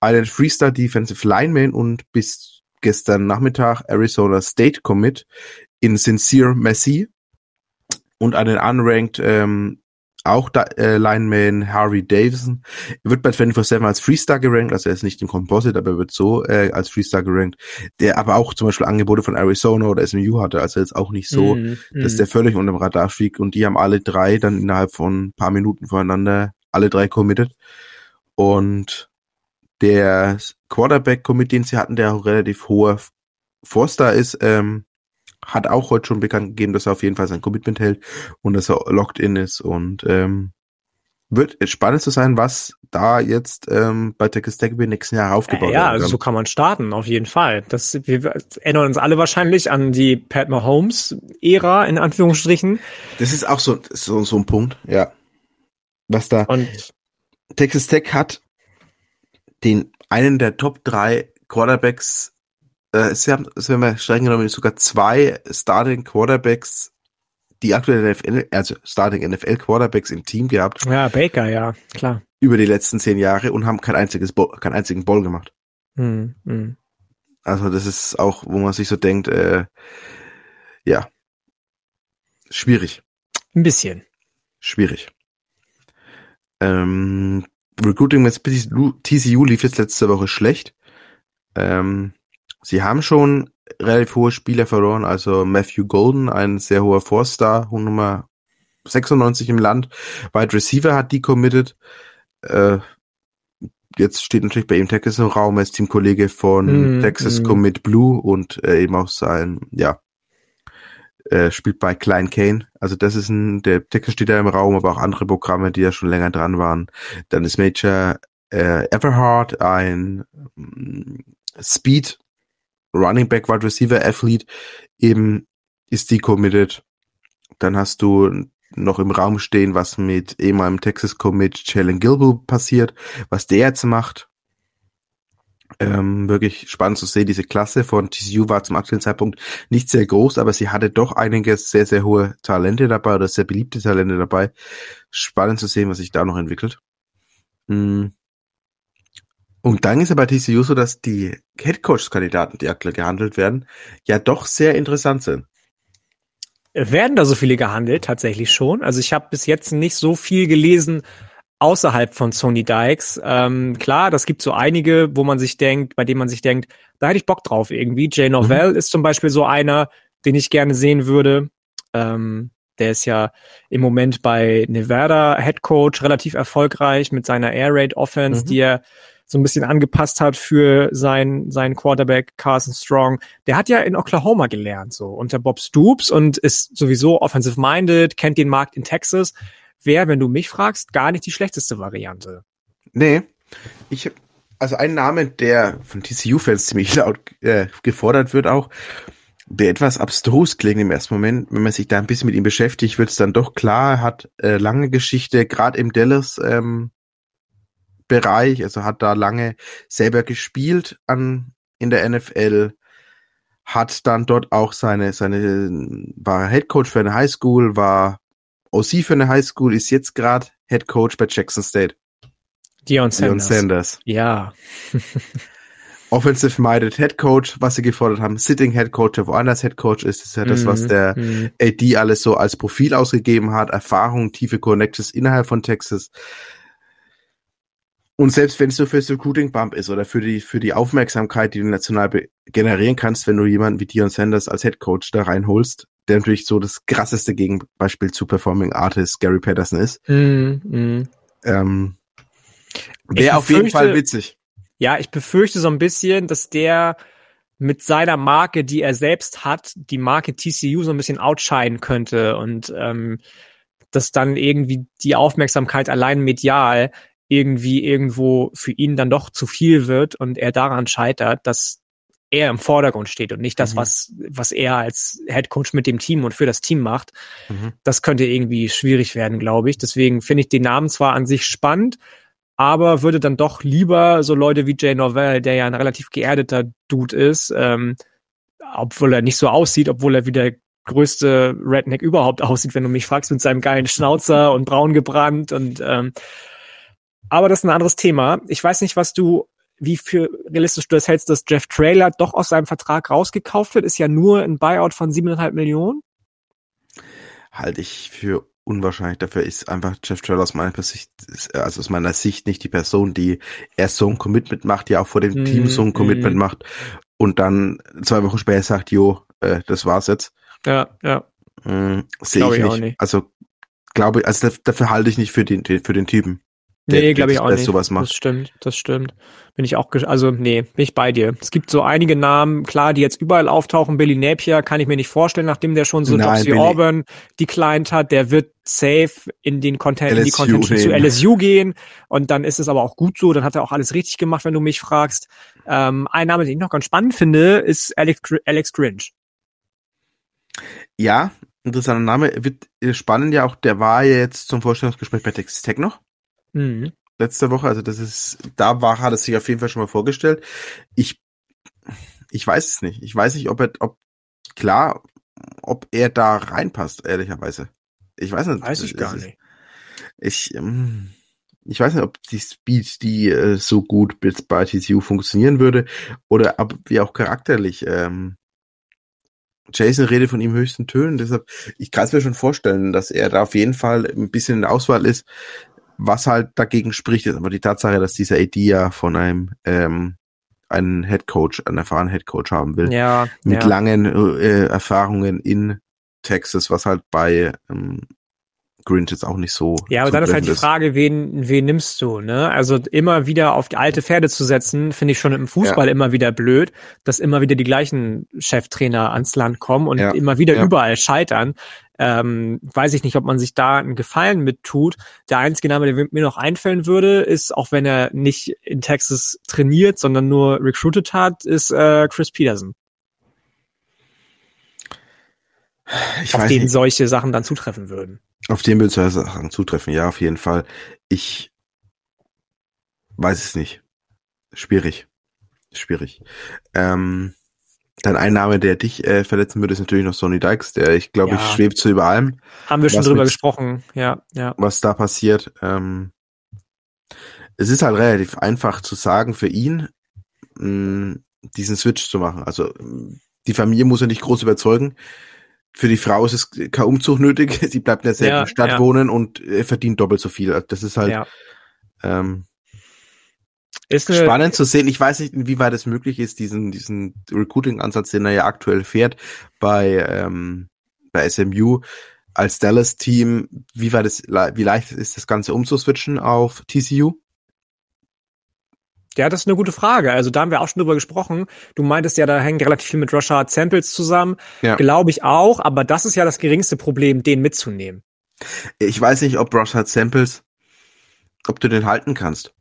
einen Freestar Defensive Lineman und bis gestern Nachmittag Arizona State Commit in Sincere Messi und einen unranked ähm, auch da, äh, Lineman Harvey Davison. Er wird bei 24-7 als Freestar gerankt, also er ist nicht im Composite, aber er wird so äh, als Freestar gerankt, der aber auch zum Beispiel Angebote von Arizona oder SMU hatte, also jetzt auch nicht so, Mm, dass mm. der völlig unter dem Radar fliegt. Und die haben alle drei dann innerhalb von ein paar Minuten voneinander alle drei committed. Und der Quarterback-Commit, den sie hatten, der auch relativ hoher Four-Star ist, ähm, hat auch heute schon bekannt gegeben, dass er auf jeden Fall sein Commitment hält und dass er locked in ist und ähm, wird spannend zu sein, was da jetzt ähm, bei Texas Tech über die nächsten Jahre aufgebaut ja, werden also so kann man starten, auf jeden Fall. Das, wir erinnern uns alle wahrscheinlich an die Pat Mahomes-Ära, in Anführungsstrichen. Das ist auch so, so, so ein Punkt, ja. Was da Und Texas Tech hat den einen der Top drei Quarterbacks, äh, sie haben, es werden wir streng genommen sogar zwei Starting Quarterbacks, die aktuell NFL, also Starting NFL Quarterbacks im Team gehabt ja, Baker, ja, klar. über die letzten zehn Jahre und haben kein einziges, Bo keinen einzigen Ball gemacht. Hm, hm. Also das ist auch, wo man sich so denkt, äh, ja, schwierig. Ein bisschen. Schwierig. Ähm, Recruiting mit TCU lief jetzt letzte Woche schlecht. Ähm, sie haben schon relativ hohe Spieler verloren, also Matthew Golden, ein sehr hoher Four-Star, Nummer 96 im Land. Wide Receiver hat die committed. Äh, jetzt steht natürlich bei ihm Texas im Raum, er ist Teamkollege von Mm, Texas mm. Commit Blue und äh, eben auch sein, ja, äh, spielt bei Klein Kane. Also das ist ein, der Texas steht da im Raum, aber auch andere Programme, die ja schon länger dran waren. Dann ist Major äh, Everhart ein mm, Speed Running Back Wide Receiver Athlete, eben ist die committed. Dann hast du noch im Raum stehen, was mit ehemaligem Texas Commit Jalen Gilbo passiert, was der jetzt macht. Ähm, wirklich spannend zu sehen. Diese Klasse von TCU war zum aktuellen Zeitpunkt nicht sehr groß, aber sie hatte doch einige sehr, sehr hohe Talente dabei oder sehr beliebte Talente dabei. Spannend zu sehen, was sich da noch entwickelt. Mm. Und dann ist ja bei TCU so, dass die Headcoach-Kandidaten, die aktuell gehandelt werden, ja doch sehr interessant sind. Werden da so viele gehandelt? Tatsächlich schon. Also ich habe bis jetzt nicht so viel gelesen außerhalb von Sony Dykes. Ähm, klar, das gibt so einige, wo man sich denkt, bei denen man sich denkt, da hätte ich Bock drauf irgendwie. Jay Novell ist zum Beispiel so einer, den ich gerne sehen würde. Ähm, der ist ja im Moment bei Nevada Head Coach relativ erfolgreich mit seiner Air Raid Offense, Mhm. die er so ein bisschen angepasst hat für sein, seinen Quarterback Carson Strong. Der hat ja in Oklahoma gelernt, so unter Bob Stoops und ist sowieso offensive minded, kennt den Markt in Texas. Wäre, wenn du mich fragst, gar nicht die schlechteste Variante. Nee, ich, also ein Name, der von TCU-Fans ziemlich laut äh, gefordert wird auch, der etwas abstrus klingt im ersten Moment, wenn man sich da ein bisschen mit ihm beschäftigt, wird es dann doch klar, er hat äh, lange Geschichte, gerade im Dallas ähm, Bereich, also hat da lange selber gespielt an in der NFL, hat dann dort auch seine seine war Head Coach für eine Highschool, war OC für eine Highschool, ist jetzt gerade Head Coach bei Jackson State. Dion Dion Sanders. Sanders. Ja. Offensive Minded Head Coach, was sie gefordert haben, Sitting Head Coach, der woanders Head Coach ist, ist ja das, was Mhm, der mhm. AD alles so als Profil ausgegeben hat, Erfahrung, tiefe Connections innerhalb von Texas. Und selbst wenn es nur fürs Recruiting Bump ist oder für die, für die Aufmerksamkeit, die du national generieren kannst, wenn du jemanden wie Dion Sanders als Head Coach da reinholst, der natürlich so das krasseste Gegenbeispiel zu Performing Artist Gary Patterson ist, Mhm, mhm. ähm, wäre auf jeden Fall witzig. Ja, ich befürchte so ein bisschen, dass der mit seiner Marke, die er selbst hat, die Marke TCU so ein bisschen outshinen könnte und ähm, dass dann irgendwie die Aufmerksamkeit allein medial irgendwie irgendwo für ihn dann doch zu viel wird und er daran scheitert, dass er im Vordergrund steht und nicht das, Mhm. was, was er als Head Coach mit dem Team und für das Team macht. Mhm. Das könnte irgendwie schwierig werden, glaube ich. Deswegen finde ich den Namen zwar an sich spannend, aber würde dann doch lieber so Leute wie Jay Norvell, der ja ein relativ geerdeter Dude ist, ähm, obwohl er nicht so aussieht, obwohl er wie der größte Redneck überhaupt aussieht, wenn du mich fragst, mit seinem geilen Schnauzer und braun gebrannt und ähm, aber das ist ein anderes Thema. Ich weiß nicht, was du, wie für realistisch du das hältst, dass Jeff Trailer doch aus seinem Vertrag rausgekauft wird, ist ja nur ein Buyout von siebeneinhalb Millionen. Halte ich für unwahrscheinlich. Dafür ist einfach Jeff Trailer aus meiner Sicht, also aus meiner Sicht nicht die Person, die erst so ein Commitment macht, die auch vor dem mm, Team so ein Commitment mm. macht und dann zwei Wochen später sagt, jo, äh, das war's jetzt. Ja, ja. Mm, Sehe ich, ich nicht. nicht. Also glaube, also dafür halte ich nicht für den, für den Typen. Der, nee, glaube ich auch nicht. Sowas macht. Das stimmt, das stimmt. Bin ich auch, also nee, bin ich bei dir. Es gibt so einige Namen, klar, die jetzt überall auftauchen. Billy Napier kann ich mir nicht vorstellen, nachdem der schon so Nein, Billy. Auburn declined hat. Der wird safe in den Content, in die Contention zu LSU gehen. Und dann ist es aber auch gut so. Dann hat er auch alles richtig gemacht, wenn du mich fragst. Ähm, ein Name, den ich noch ganz spannend finde, ist Alex, Alex Grinch. Ja, interessanter Name. Wird spannend ja auch, der war ja jetzt zum Vorstellungsgespräch bei Texas Tech noch. Mhm. Letzte Woche, also das ist, da war, hat es sich auf jeden Fall schon mal vorgestellt. Ich, ich weiß es nicht. Ich weiß nicht, ob er, ob, klar, ob er da reinpasst, ehrlicherweise. Ich weiß nicht. Weiß ich gar ist, nicht. Ich, ähm, ich weiß nicht, ob die Speed, die äh, so gut bei TCU funktionieren würde oder ob wie auch charakterlich. Ähm, Jason redet von ihm höchsten Tönen, deshalb, ich kann es mir schon vorstellen, dass er da auf jeden Fall ein bisschen in der Auswahl ist, was halt dagegen spricht, ist aber die Tatsache, dass dieser AD ja von einem ähm, einen Head Coach, einen erfahrenen Head Coach haben will. Ja. Mit ja. langen äh, Erfahrungen in Texas, was halt bei ähm, Grinch jetzt auch nicht so. Ja, aber dann ist halt die Frage, wen, wen nimmst du, ne? Also immer wieder auf die alte Pferde zu setzen, finde ich schon im Fußball ja. immer wieder blöd, dass immer wieder die gleichen Cheftrainer ans Land kommen und ja. immer wieder ja. überall scheitern ähm, weiß ich nicht, ob man sich da einen Gefallen mit tut. Der einzige Name, der mir noch einfällen würde, ist, auch wenn er nicht in Texas trainiert, sondern nur recruited hat, ist äh, Chris Peterson. Ich auf den nicht. solche Sachen dann zutreffen würden. Auf den würde solche Sachen zutreffen, ja, auf jeden Fall. Ich weiß es nicht. Schwierig. Schwierig. Ähm, dann ein Name, der dich äh, verletzen würde, ist natürlich noch Sonny Dykes, der, ich glaube, ja. ich schwebt so über allem. Haben wir schon drüber mit, gesprochen, ja, ja. Was da passiert. Ähm, es ist halt relativ einfach zu sagen für ihn, mh, diesen Switch zu machen. Also die Familie muss er nicht groß überzeugen. Für die Frau ist es kein Umzug nötig. Sie bleibt in derselben ja, Stadt ja. wohnen und er verdient doppelt so viel. Das ist halt, ja. ähm, ist spannend zu sehen. Ich weiß nicht, inwieweit es möglich ist, diesen, diesen Recruiting-Ansatz, den er ja aktuell fährt bei, ähm, bei SMU als Dallas-Team, wie weit es, wie leicht ist das Ganze umzuswitchen auf TCU? Ja, das ist eine gute Frage. Also da haben wir auch schon drüber gesprochen. Du meintest ja, da hängt relativ viel mit Rashad Samples zusammen. Ja. Glaube ich auch, aber das ist ja das geringste Problem, den mitzunehmen. Ich weiß nicht, ob Rashad Samples, ob du den halten kannst.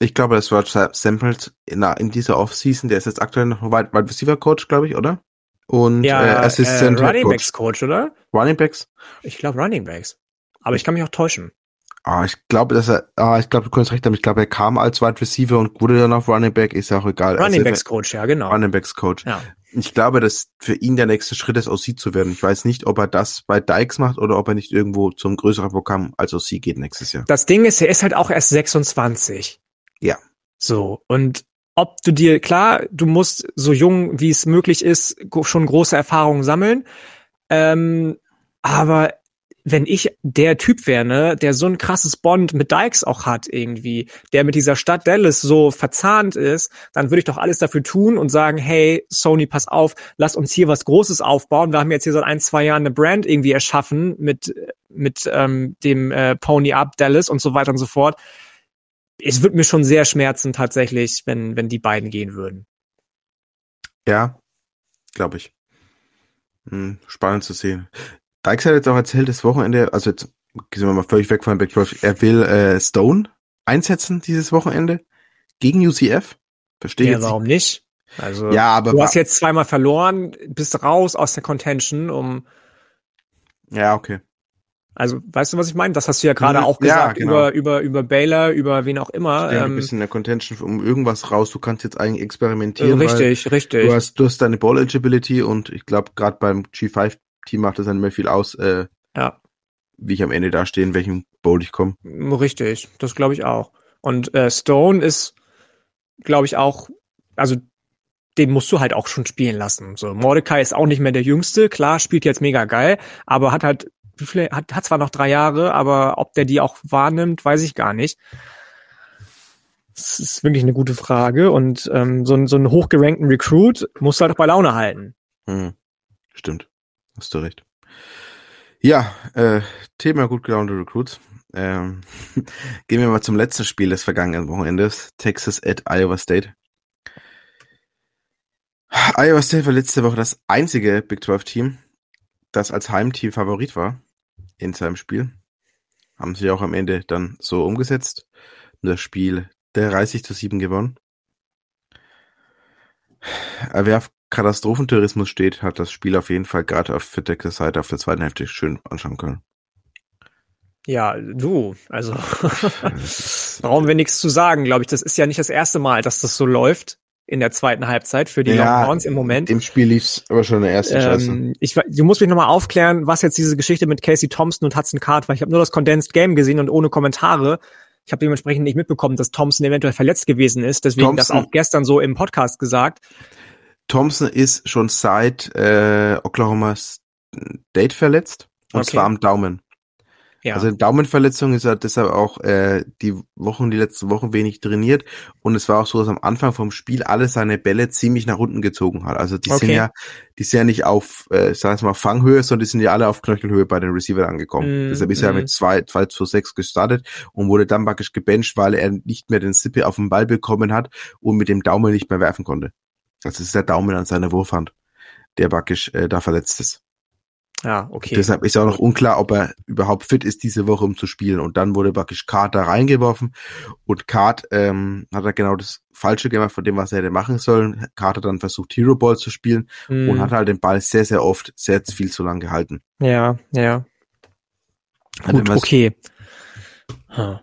Ich glaube, das war Samples in, in dieser Offseason. Der ist jetzt aktuell noch Wide, Wide Receiver Coach, glaube ich, oder? Und ja, äh, Assistant äh, Running Backs Coach, oder? Running Backs? Ich glaube Running Backs. Aber ich kann mich auch täuschen. Ah, ich glaube, dass er, ah, ich glaube, du kannst recht haben. Ich glaube, er kam als Wide Receiver und wurde dann auf Running Back, ist ja auch egal. Running also, Backs Coach, ja, genau. Running Backs Coach. Ja. Ich glaube, dass für ihn der nächste Schritt ist, OC zu werden. Ich weiß nicht, ob er das bei Dykes macht oder ob er nicht irgendwo zum größeren Programm als OC geht nächstes Jahr. Das Ding ist, er ist halt auch erst 26. Ja. So, und ob du dir, klar, du musst so jung, wie es möglich ist, schon große Erfahrungen sammeln. Ähm, aber wenn ich der Typ wäre, ne, der so ein krasses Bond mit Dykes auch hat irgendwie, der mit dieser Stadt Dallas so verzahnt ist, dann würde ich doch alles dafür tun und sagen, hey, Sony, pass auf, lass uns hier was Großes aufbauen. Wir haben jetzt hier seit ein, zwei Jahren eine Brand irgendwie erschaffen mit, mit ähm, dem äh, Pony Up Dallas und so weiter und so fort es wird mir schon sehr schmerzen tatsächlich, wenn, wenn die beiden gehen würden. Ja, glaube ich. Hm, spannend zu sehen. Dykes hat jetzt auch erzählt, das Wochenende, also jetzt gehen wir mal völlig weg von Back 12, er will äh, Stone einsetzen dieses Wochenende gegen UCF. Verstehe ja, warum nicht? Also ja, aber du hast jetzt zweimal verloren, bist raus aus der Contention, um ja, okay. Also, weißt du, was ich meine? Das hast du ja gerade mhm. auch gesagt ja, genau. über, über, über Baylor, über wen auch immer. Ja, ähm, ein bisschen in der Contention um irgendwas raus. Du kannst jetzt eigentlich experimentieren. Richtig, richtig. Du hast, du hast deine Ball Eligibility und ich glaube, gerade beim G5 Team macht das dann immer viel aus, äh, Ja, wie ich am Ende da stehe, in welchem Bowl ich komme. richtig. Das glaube ich auch. Und äh, Stone ist, glaube ich, auch, also den musst du halt auch schon spielen lassen. So, Mordecai ist auch nicht mehr der Jüngste, klar, spielt jetzt mega geil, aber hat halt, hat, hat zwar noch drei Jahre, aber ob der die auch wahrnimmt, weiß ich gar nicht. Das ist wirklich eine gute Frage. Und ähm, so, ein- so einen hochgerankten Recruit musst du halt auch bei Laune halten. Hm. Stimmt. Hast du recht. Ja, äh, Thema gut gelaunte Recruits. Ähm, gehen wir mal zum letzten Spiel des vergangenen Wochenendes. Texas at Iowa State. Iowa State war letzte Woche das einzige Big 12 Team, das als Heimteam Favorit war in seinem Spiel. Haben sie auch am Ende dann so umgesetzt. Das Spiel 30 zu 7 gewonnen. Äh, Wer auf Katastrophentourismus steht, hat das Spiel auf jeden Fall gerade auf Texas Seite auf der zweiten Hälfte schön anschauen können. Ja, du, also brauchen wir nichts zu sagen, glaube ich. Das ist ja nicht das erste Mal, dass das so läuft in der zweiten Halbzeit für die Ja, Longhorns im Moment. Im Spiel lief's aber schon in der ersten Scheiße. Ähm, ich, we- du musst mich nochmal aufklären, was jetzt diese Geschichte mit Casey Thompson und Hudson Card war. Ich habe nur das Condensed Game gesehen und ohne Kommentare. Ich habe dementsprechend nicht mitbekommen, dass Thompson eventuell verletzt gewesen ist. Deswegen das Thompson- auch gestern so im Podcast gesagt. Thompson ist schon seit äh, Oklahoma State verletzt. Und Okay. zwar am Daumen. Ja, Also Daumenverletzung ist er deshalb auch äh, die Wochen, die letzten Wochen wenig trainiert. Und es war auch so, dass am Anfang vom Spiel alle seine Bälle ziemlich nach unten gezogen hat. Also die sind Okay. ja, die sind ja nicht auf, äh, ich sag jetzt mal, Fanghöhe, sondern die sind ja alle auf Knöchelhöhe bei den Receivern angekommen. Mm, Deshalb ist er mm. mit zwei, zwei zu sechs gestartet und wurde dann praktisch gebencht, weil er nicht mehr den Sippe auf den Ball bekommen hat und mit dem Daumen nicht mehr werfen konnte. Es ist der Daumen an seiner Wurfhand, der praktisch äh, da verletzt ist. ja, okay. Deshalb ist auch noch unklar, ob er überhaupt fit ist diese Woche, um zu spielen. Und dann wurde praktisch Card da reingeworfen. Und Card ähm, hat er genau das Falsche gemacht von dem, was er hätte machen sollen. Card hat dann versucht, Hero Ball zu spielen Hm, und hat halt den Ball sehr, sehr oft sehr viel zu lang gehalten. ja, ja. Hat Gut, okay. Hm.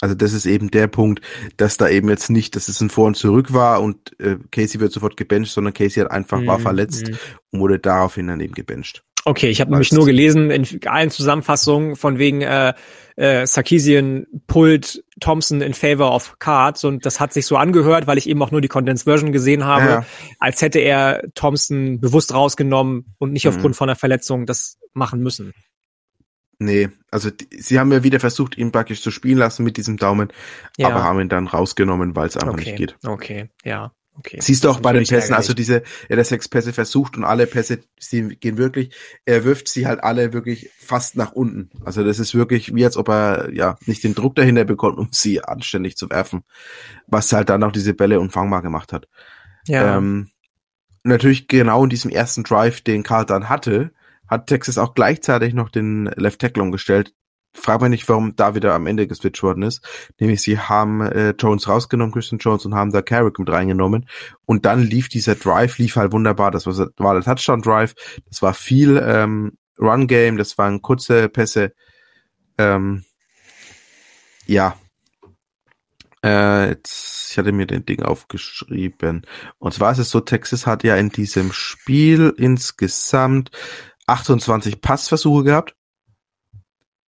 Also das ist eben der Punkt, dass da eben jetzt nicht, dass es ein Vor und Zurück war und äh, Casey wird sofort gebencht, sondern Casey hat einfach, war Hm, verletzt hm. und wurde daraufhin dann eben gebencht. Okay, ich habe nämlich nur gelesen in allen Zusammenfassungen von wegen äh, äh, Sarkisian pulled Thompson in favor of Cards und das hat sich so angehört, weil ich eben auch nur die Condensed Version gesehen habe, Ja. als hätte er Thompson bewusst rausgenommen und nicht Mhm. aufgrund von einer Verletzung das machen müssen. Nee, also die, sie haben ja wieder versucht, ihn praktisch zu spielen lassen mit diesem Daumen, Ja, aber haben ihn dann rausgenommen, weil es einfach okay, nicht geht. okay, ja, okay. Siehst du auch bei den Pässen, also diese, er hat sechs Pässe versucht und alle Pässe sie gehen wirklich, er wirft sie halt alle wirklich fast nach unten. Also das ist wirklich wie als ob er ja nicht den Druck dahinter bekommt, um sie anständig zu werfen. Was halt dann auch diese Bälle unfangbar gemacht hat. ja, Ähm, natürlich genau in diesem ersten Drive, den Karl dann hatte, hat Texas auch gleichzeitig noch den Left Tackle umgestellt. Frag mich nicht, warum da wieder am Ende geswitcht worden ist. Nämlich sie haben äh, Jones rausgenommen, Christian Jones, und haben da Carrick mit reingenommen. Und dann lief dieser Drive, lief halt wunderbar. Das war, war der Touchdown-Drive. Das war viel ähm, Run-Game, das waren kurze Pässe. Ähm, ja. Äh, jetzt, ich hatte mir den Ding aufgeschrieben. Und zwar ist es so, Texas hat ja in diesem Spiel insgesamt 28 Passversuche gehabt.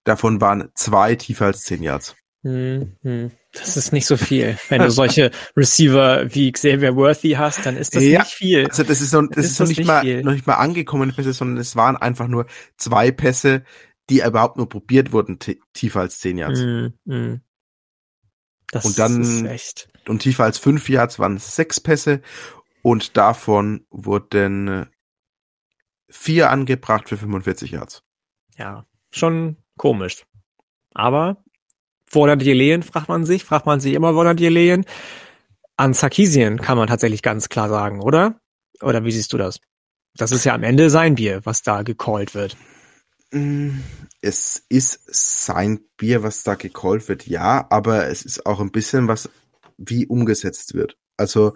Davon waren zwei tiefer als 10 Yards. Hm, hm. Das ist nicht so viel. Wenn du solche Receiver wie Xavier Worthy hast, dann ist das Ja, nicht viel. Also das ist, noch, das Ist ist, noch das nicht nicht mal viel? noch nicht mal angekommene Pässe, sondern es waren einfach nur zwei Pässe, die überhaupt nur probiert wurden, tiefer als 10 Yards. Hm, hm. Das Und dann- ist echt. Und tiefer als 5 Yards waren es sechs Pässe und davon wurden vier angebracht für 45 Yards. Ja, schon komisch. Aber fordert ihr Lehen, fragt man sich, fragt man sich immer, fordert ihr Lehen. An Sarkisien kann man tatsächlich ganz klar sagen, oder? Oder wie siehst du das? Das ist ja am Ende sein Bier, was da gecallt wird. Mm, Es ist sein Bier, was da gecallt wird, ja, aber es ist auch ein bisschen was, wie umgesetzt wird. Also,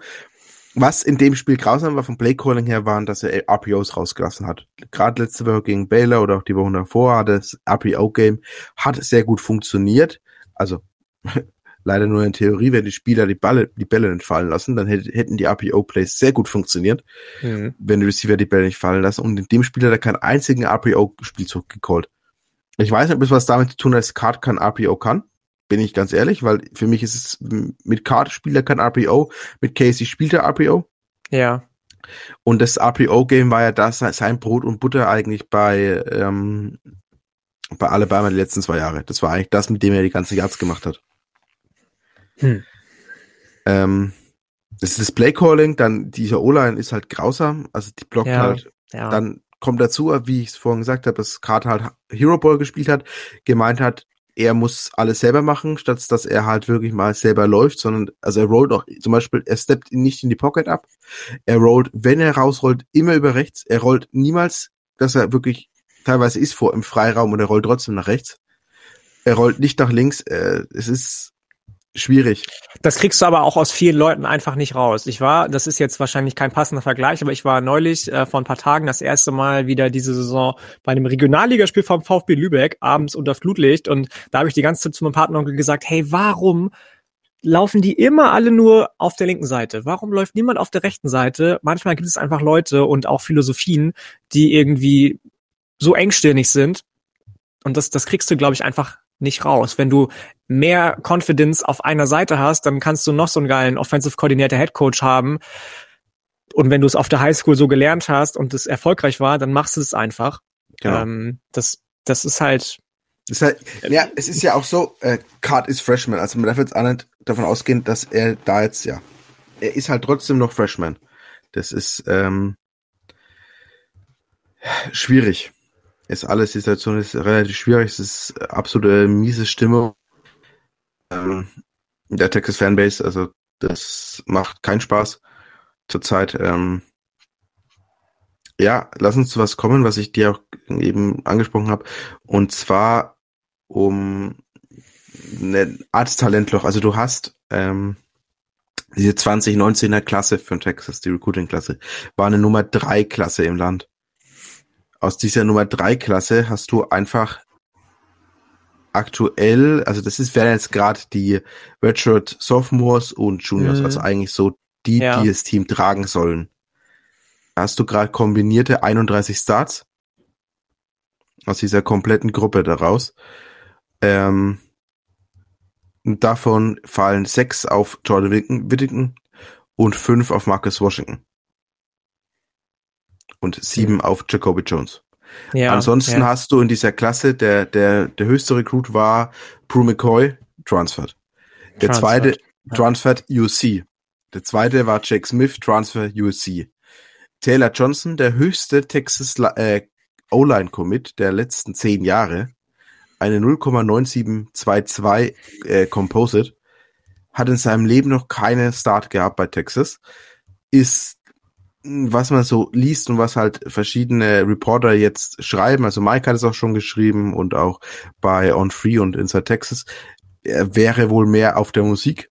was in dem Spiel grausam war vom Play Calling her, waren, dass er RPOs rausgelassen hat. Gerade letzte Woche gegen Baylor oder auch die Woche davor hat das RPO-Game hat sehr gut funktioniert. Also, Leider nur in Theorie, wenn die Spieler die, Balle, die Bälle nicht fallen lassen, dann hätten die RPO-Plays sehr gut funktioniert, mhm. wenn die Receiver die Bälle nicht fallen lassen. Und in dem Spiel hat er keinen einzigen RPO-Spielzug gecallt. Ich weiß nicht, ob es was damit zu tun hat, dass Card kein RPO kann. Bin ich ganz ehrlich, weil für mich ist es, mit Card spielt er kein RPO, mit Casey spielt er RPO. Ja. Und das RPO-Game war ja das, sein Brot und Butter eigentlich bei, ähm, bei Alabama die letzten zwei Jahre. Das war eigentlich das, mit dem er die ganzen Yards gemacht hat. Hm. Ähm, das ist das Play-Calling, dann dieser O-Line ist halt grausam, also die blockt ja, halt. Ja. Dann kommt dazu, wie ich es vorhin gesagt habe, dass Carter halt Hero Ball gespielt hat, gemeint hat, er muss alles selber machen, statt dass er halt wirklich mal selber läuft, sondern, also er rollt auch, zum Beispiel, er steppt nicht in die Pocket ab. Er rollt, wenn er rausrollt, immer über rechts. Er rollt niemals, dass er wirklich teilweise ist vor im Freiraum und er rollt trotzdem nach rechts. Er rollt nicht nach links. Äh, es ist schwierig. Das kriegst du aber auch aus vielen Leuten einfach nicht raus. Ich war, das ist jetzt wahrscheinlich kein passender Vergleich, aber ich war neulich äh, vor ein paar Tagen das erste Mal wieder diese Saison bei einem Regionalligaspiel vom VfB Lübeck abends unter Flutlicht und da habe ich die ganze Zeit zu meinem Partner gesagt, hey, warum laufen die immer alle nur auf der linken Seite? Warum läuft niemand auf der rechten Seite? Manchmal gibt es einfach Leute und auch Philosophien, die irgendwie so engstirnig sind. Und das, das kriegst du, glaube ich, einfach nicht raus. Wenn du mehr Confidence auf einer Seite hast, dann kannst du noch so einen geilen Offensive Coordinator Head Coach haben. Und wenn du es auf der Highschool so gelernt hast und es erfolgreich war, dann machst du es einfach. Genau. Ähm, das, das ist halt. Das ist halt, ja, es ist ja auch so, äh, Card ist Freshman. Also man darf jetzt auch nicht davon ausgehen, dass er da jetzt, ja, er ist halt trotzdem noch Freshman. Das ist ähm, schwierig ist alles, die Situation ist relativ schwierig, es ist absolute miese Stimmung ähm, der Texas Fanbase, also das macht keinen Spaß zurzeit. Ähm, ja, lass uns zu was kommen, was ich dir auch eben angesprochen habe, und zwar um eine Art Talentloch. Also du hast ähm, diese 2019er Klasse von Texas, die Recruiting-Klasse, war eine Nummer 3 Klasse im Land aus dieser Nummer 3 Klasse hast du einfach aktuell, also das ist, wären jetzt gerade die Redshirt Sophomores und Juniors, mhm. also eigentlich so die, ja. die das Team tragen sollen. hast du gerade kombinierte 31 Starts aus dieser kompletten Gruppe daraus. Ähm, davon fallen sechs auf Jordan Whittington und fünf auf Marcus Washington und sieben auf Jacoby Jones. Ja, Ansonsten ja. hast du in dieser Klasse, der, der, der höchste Recruit war Brew McCoy, transferred. Der transferred. zweite, ja. transferred UC. Der zweite war Jake Smith, transfer UC. Taylor Johnson, der höchste Texas äh, O-Line-Commit der letzten zehn Jahre, eine 0,9722 äh, Composite, hat in seinem Leben noch keine Start gehabt bei Texas, ist was man so liest und was halt verschiedene Reporter jetzt schreiben, also Mike hat es auch schon geschrieben und auch bei On Free und Inside Texas, er wäre wohl mehr auf der Musik,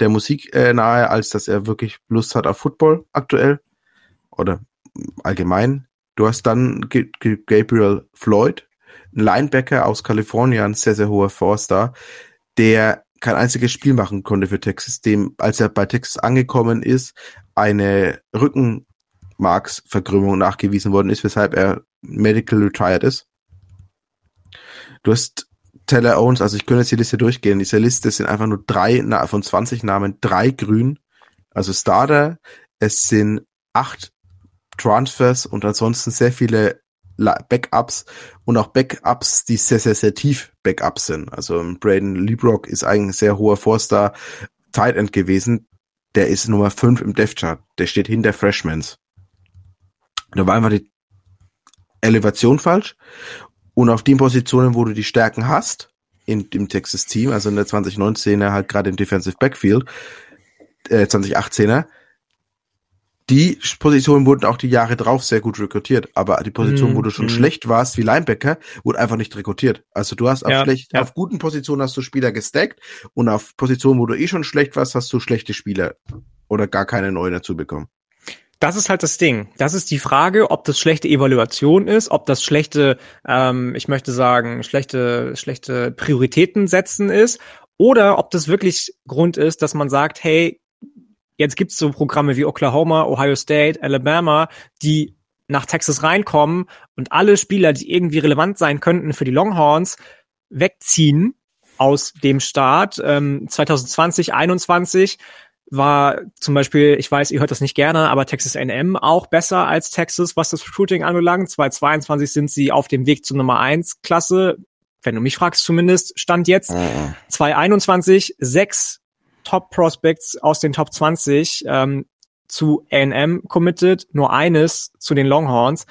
der Musik äh, nahe, als dass er wirklich Lust hat auf Football aktuell. Oder allgemein. Du hast dann G G Gabriel Floyd, ein Linebacker aus Kalifornien, sehr, sehr hoher Forster, der kein einziges Spiel machen konnte für Texas, dem, als er bei Texas angekommen ist, eine Rückenmarksverkrümmung nachgewiesen worden ist, weshalb er medical retired ist. Du hast Teller Owens, also ich könnte jetzt die Liste durchgehen. In dieser Liste sind einfach nur drei von 20 Namen, drei grün, also Starter. Es sind acht Transfers und ansonsten sehr viele Backups und auch Backups, die sehr, sehr, sehr tief Backups sind. Also Braden Liebrock ist eigentlich ein sehr hoher Forster Tight End gewesen der ist Nummer 5 im Death Chart. Der steht hinter Freshmans. Da war einfach die Elevation falsch. Und auf den Positionen, wo du die Stärken hast, in dem Texas Team, also in der 2019er halt gerade im Defensive Backfield, äh, 2018er, die Positionen wurden auch die Jahre drauf sehr gut rekrutiert, aber die Position, mm, wo du schon mm. schlecht warst, wie Linebacker, wurde einfach nicht rekrutiert. Also du hast auf, ja, schlecht, ja. auf guten Positionen hast du Spieler gestackt und auf Positionen, wo du eh schon schlecht warst, hast du schlechte Spieler oder gar keine neuen dazu bekommen. Das ist halt das Ding. Das ist die Frage, ob das schlechte Evaluation ist, ob das schlechte, ähm, ich möchte sagen, schlechte, schlechte Prioritäten setzen ist oder ob das wirklich Grund ist, dass man sagt, hey, jetzt gibt's so Programme wie Oklahoma, Ohio State, Alabama, die nach Texas reinkommen und alle Spieler, die irgendwie relevant sein könnten für die Longhorns, wegziehen aus dem Start. Ähm, 2020, 21 war zum Beispiel, ich weiß, ihr hört das nicht gerne, aber Texas A&M auch besser als Texas, was das Recruiting anbelangt. 2022 sind sie auf dem Weg zur Nummer 1 Klasse, wenn du mich fragst zumindest, stand jetzt. Mhm. 2021 sechs Top Prospects aus den Top 20 ähm, zu A&M committed, nur eines zu den Longhorns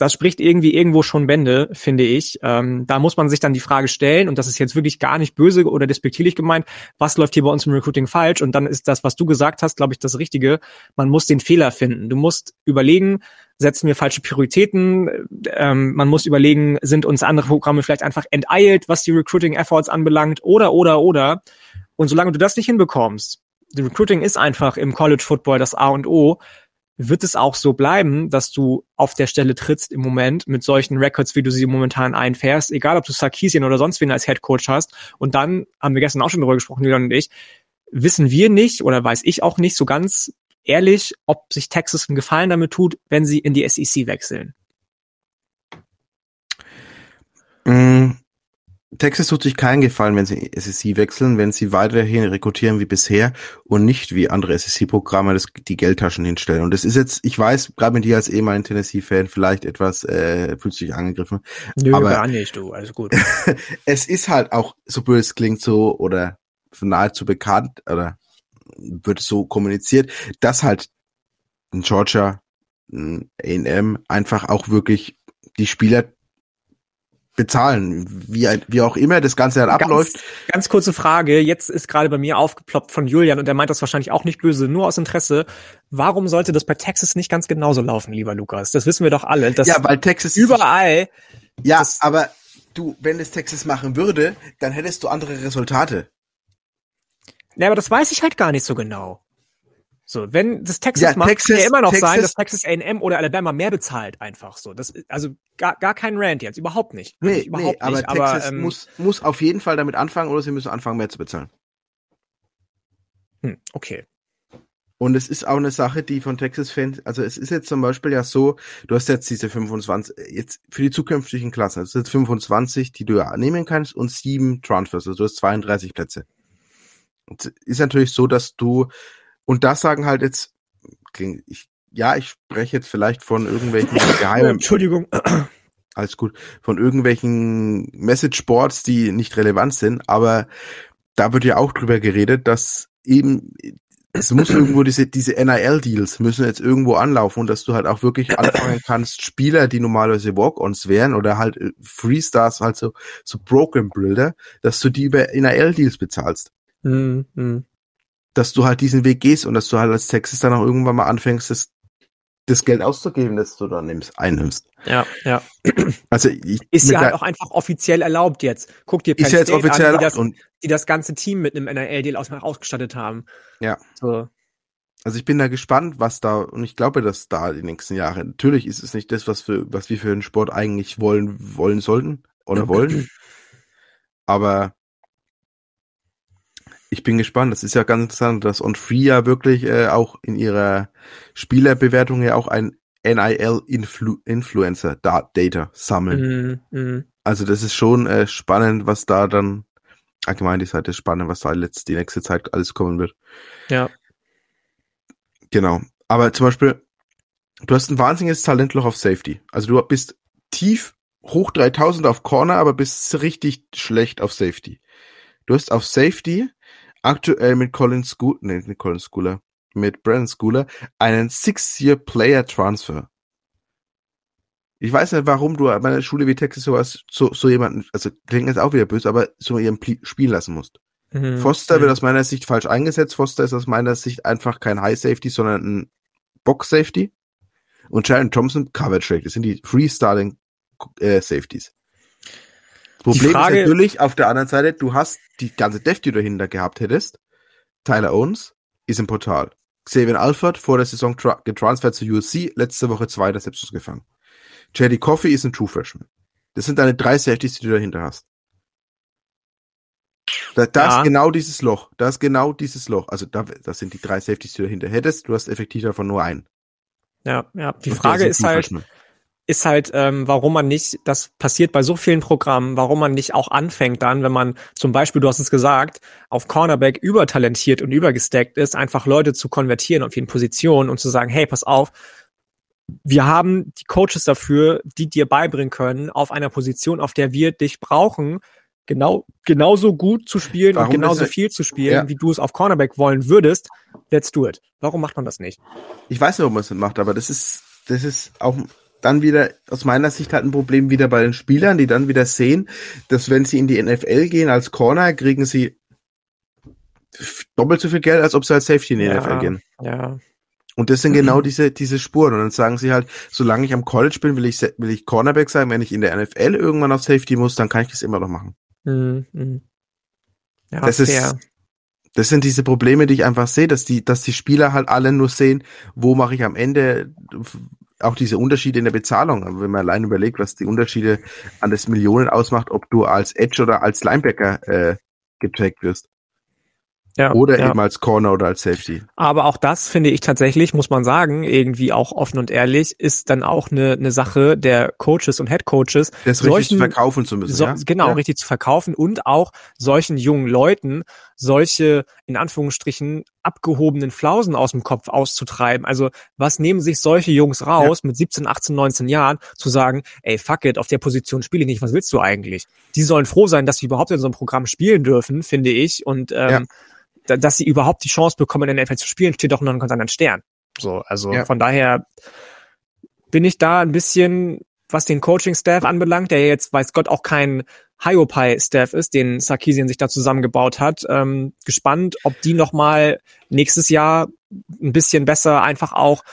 das spricht irgendwie irgendwo schon Bände, finde ich. Ähm, da muss man sich dann die Frage stellen, und das ist jetzt wirklich gar nicht böse oder despektierlich gemeint, was läuft hier bei uns im Recruiting falsch? Und dann ist das, was du gesagt hast, glaube ich, das Richtige. Man muss den Fehler finden. Du musst überlegen, setzen wir falsche Prioritäten? Ähm, man muss überlegen, sind uns andere Programme vielleicht einfach enteilt, was die Recruiting-Efforts anbelangt? Oder, oder, oder. Und solange du das nicht hinbekommst, Recruiting ist einfach im College Football das A und O, wird es auch so bleiben, dass du auf der Stelle trittst im Moment mit solchen Records, wie du sie momentan einfährst, egal ob du Sarkisian oder sonst wen als Head Coach hast. Und dann haben wir gestern auch schon darüber gesprochen, Julian und ich, wissen wir nicht oder weiß ich auch nicht so ganz ehrlich, ob sich Texas einen Gefallen damit tut, wenn sie in die SEC wechseln. Mm, Texas tut sich keinen Gefallen, wenn sie SSC wechseln, wenn sie weiterhin rekrutieren wie bisher und nicht wie andere SSC-Programme die Geldtaschen hinstellen. Und das ist jetzt, ich weiß, gerade mit dir als ehemaligen Tennessee-Fan vielleicht etwas, äh, fühlt sich angegriffen. Nö, aber gar nicht, du, alles gut. es ist halt auch, so böse klingt so, oder nahezu bekannt, oder wird so kommuniziert, dass halt in Georgia, A&M einfach auch wirklich die Spieler bezahlen, wie, wie auch immer das Ganze dann abläuft. Ganz, ganz kurze Frage, jetzt ist gerade bei mir aufgeploppt von Julian und er meint das wahrscheinlich auch nicht böse, nur aus Interesse. Warum sollte das bei Texas nicht ganz genauso laufen, lieber Lukas? Das wissen wir doch alle. ja, weil Texas überall. Ja, aber du, wenn es Texas machen würde, dann hättest du andere Resultate. Ja, aber das weiß ich halt gar nicht so genau. So, wenn das Texas ja, macht, Texas, kann ja immer noch Texas, sein, dass Texas A&M oder Alabama mehr bezahlt einfach so. Das also gar, gar kein Rant jetzt, überhaupt nicht. Nee, überhaupt nee, aber nicht. Texas aber, ähm, muss, muss auf jeden Fall damit anfangen oder sie müssen anfangen mehr zu bezahlen. Hm, okay. Und es ist auch eine Sache, die von Texas-Fans, also es ist jetzt zum Beispiel ja so, du hast jetzt diese 25, jetzt für die zukünftigen Klassen, also jetzt 25, die du ja nehmen kannst und sieben Transfers, also du hast 32 Plätze. Und ist natürlich so, dass du und das sagen halt jetzt, ich, ja, ich spreche jetzt vielleicht von irgendwelchen geheimen. Entschuldigung. Alles gut. Von irgendwelchen Message-Boards, die nicht relevant sind, aber da wird ja auch drüber geredet, dass eben es muss irgendwo diese, diese NIL-Deals müssen jetzt irgendwo anlaufen und dass du halt auch wirklich anfangen kannst, Spieler, die normalerweise Walk-Ons wären oder halt äh, Freestars, halt so, so Broken Builder, dass du die über NIL-Deals bezahlst. Mm, mm dass du halt diesen Weg gehst und dass du halt als Texas dann auch irgendwann mal anfängst, das, das Geld auszugeben, das du dann nimmst, einnimmst. Ja, ja. Also ich, ist ja halt auch einfach offiziell erlaubt jetzt. Guck dir Penn ist ja jetzt offiziell an, die, das, und die das ganze Team mit einem NRL-Deal aus, ausgestattet haben. Ja. So. Also ich bin da gespannt, was da, und ich glaube, dass da die nächsten Jahre, natürlich ist es nicht das, was für, was wir für den Sport eigentlich wollen, wollen sollten oder wollen. Aber ich bin gespannt. Das ist ja ganz interessant, dass On Free ja wirklich äh, auch in ihrer Spielerbewertung ja auch ein NIL-Influencer Data sammeln. Mm, mm. Also das ist schon äh, spannend, was da dann allgemein die Seite ist spannend, was da jetzt die nächste Zeit alles kommen wird. Ja. Genau. Aber zum Beispiel, du hast ein wahnsinniges Talentloch auf Safety. Also du bist tief hoch 3000 auf Corner, aber bist richtig schlecht auf Safety. Du hast auf Safety aktuell mit Colin Schooler, nee, nicht Colin Schooler, mit Brandon Schooler einen Six-Year-Player-Transfer. Ich weiß nicht, warum du an meiner Schule wie Texas sowas, so, so jemanden, also klingt jetzt auch wieder böse, aber so jemanden spielen lassen musst. Mhm. Foster mhm. wird aus meiner Sicht falsch eingesetzt. Foster ist aus meiner Sicht einfach kein High Safety, sondern ein Box Safety. Und Sharon Thompson Cover Trade. Das sind die Freestyling äh, Safeties. Problem Frage, ist natürlich auf der anderen Seite, du hast die ganze Dev, die du dahinter gehabt hättest. Tyler Owens ist im Portal. Xavier Alford vor der Saison getransfert zu USC, letzte Woche zweiter Selbstschuss gefangen. JD Coffee ist ein True Freshman. Das sind deine drei Safeties, die du dahinter hast. Da, da ja. ist genau dieses Loch. Da ist genau dieses Loch. Also da, das sind die drei Safeties, die du dahinter hättest. Du hast effektiv davon nur einen. Ja, ja. Die Frage ist halt, ist halt, ähm, warum man nicht, das passiert bei so vielen Programmen, warum man nicht auch anfängt dann, wenn man zum Beispiel, du hast es gesagt, auf Cornerback übertalentiert und übergestackt ist, einfach Leute zu konvertieren auf jeden Positionen und zu sagen, hey, pass auf, wir haben die Coaches dafür, die dir beibringen können, auf einer Position, auf der wir dich brauchen, genau genauso gut zu spielen Warum und genauso viel zu spielen, ja. wie du es auf Cornerback wollen würdest. Let's do it. Warum macht man das nicht? Ich weiß nicht, warum man es nicht macht, aber das ist das ist auch dann wieder aus meiner Sicht halt ein Problem wieder bei den Spielern, die dann wieder sehen, dass wenn sie in die NFL gehen als Corner, kriegen sie doppelt so viel Geld, als ob sie als Safety in die ja, NFL gehen. Ja. Und das sind genau diese, diese Spuren. Und dann sagen sie halt, solange ich am College bin, will ich, will ich Cornerback sein. Wenn ich in der NFL irgendwann auf Safety muss, dann kann ich das immer noch machen. Mhm. Ja, das fair. ist, das sind diese Probleme, die ich einfach sehe, dass die, dass die Spieler halt alle nur sehen, wo mache ich am Ende auch diese Unterschiede in der Bezahlung. Wenn man allein überlegt, was die Unterschiede an das Millionen ausmacht, ob du als Edge oder als Linebacker äh, getrackt wirst. Ja, oder ja. eben als Corner oder als Safety. Aber auch das finde ich tatsächlich, muss man sagen, irgendwie auch offen und ehrlich, ist dann auch eine, eine Sache der Coaches und Head Coaches. Das solchen, richtig zu verkaufen zu müssen. So, ja? Genau, ja. richtig zu verkaufen und auch solchen jungen Leuten solche, in Anführungsstrichen, abgehobenen Flausen aus dem Kopf auszutreiben. Also was nehmen sich solche Jungs raus ja. mit 17, 18, 19 Jahren zu sagen, ey, fuck it, auf der Position spiele ich nicht, was willst du eigentlich? Die sollen froh sein, dass sie überhaupt in so einem Programm spielen dürfen, finde ich. Und ähm, dass sie überhaupt die Chance bekommen, in der NFL zu spielen, steht doch nur ein ganz anderen Stern. So, also ja. von daher bin ich da ein bisschen, was den Coaching-Staff anbelangt, der jetzt, weiß Gott, auch kein Hyopai-Staff ist, den Sarkisian sich da zusammengebaut hat, ähm, gespannt, ob die nochmal nächstes Jahr ein bisschen besser einfach auch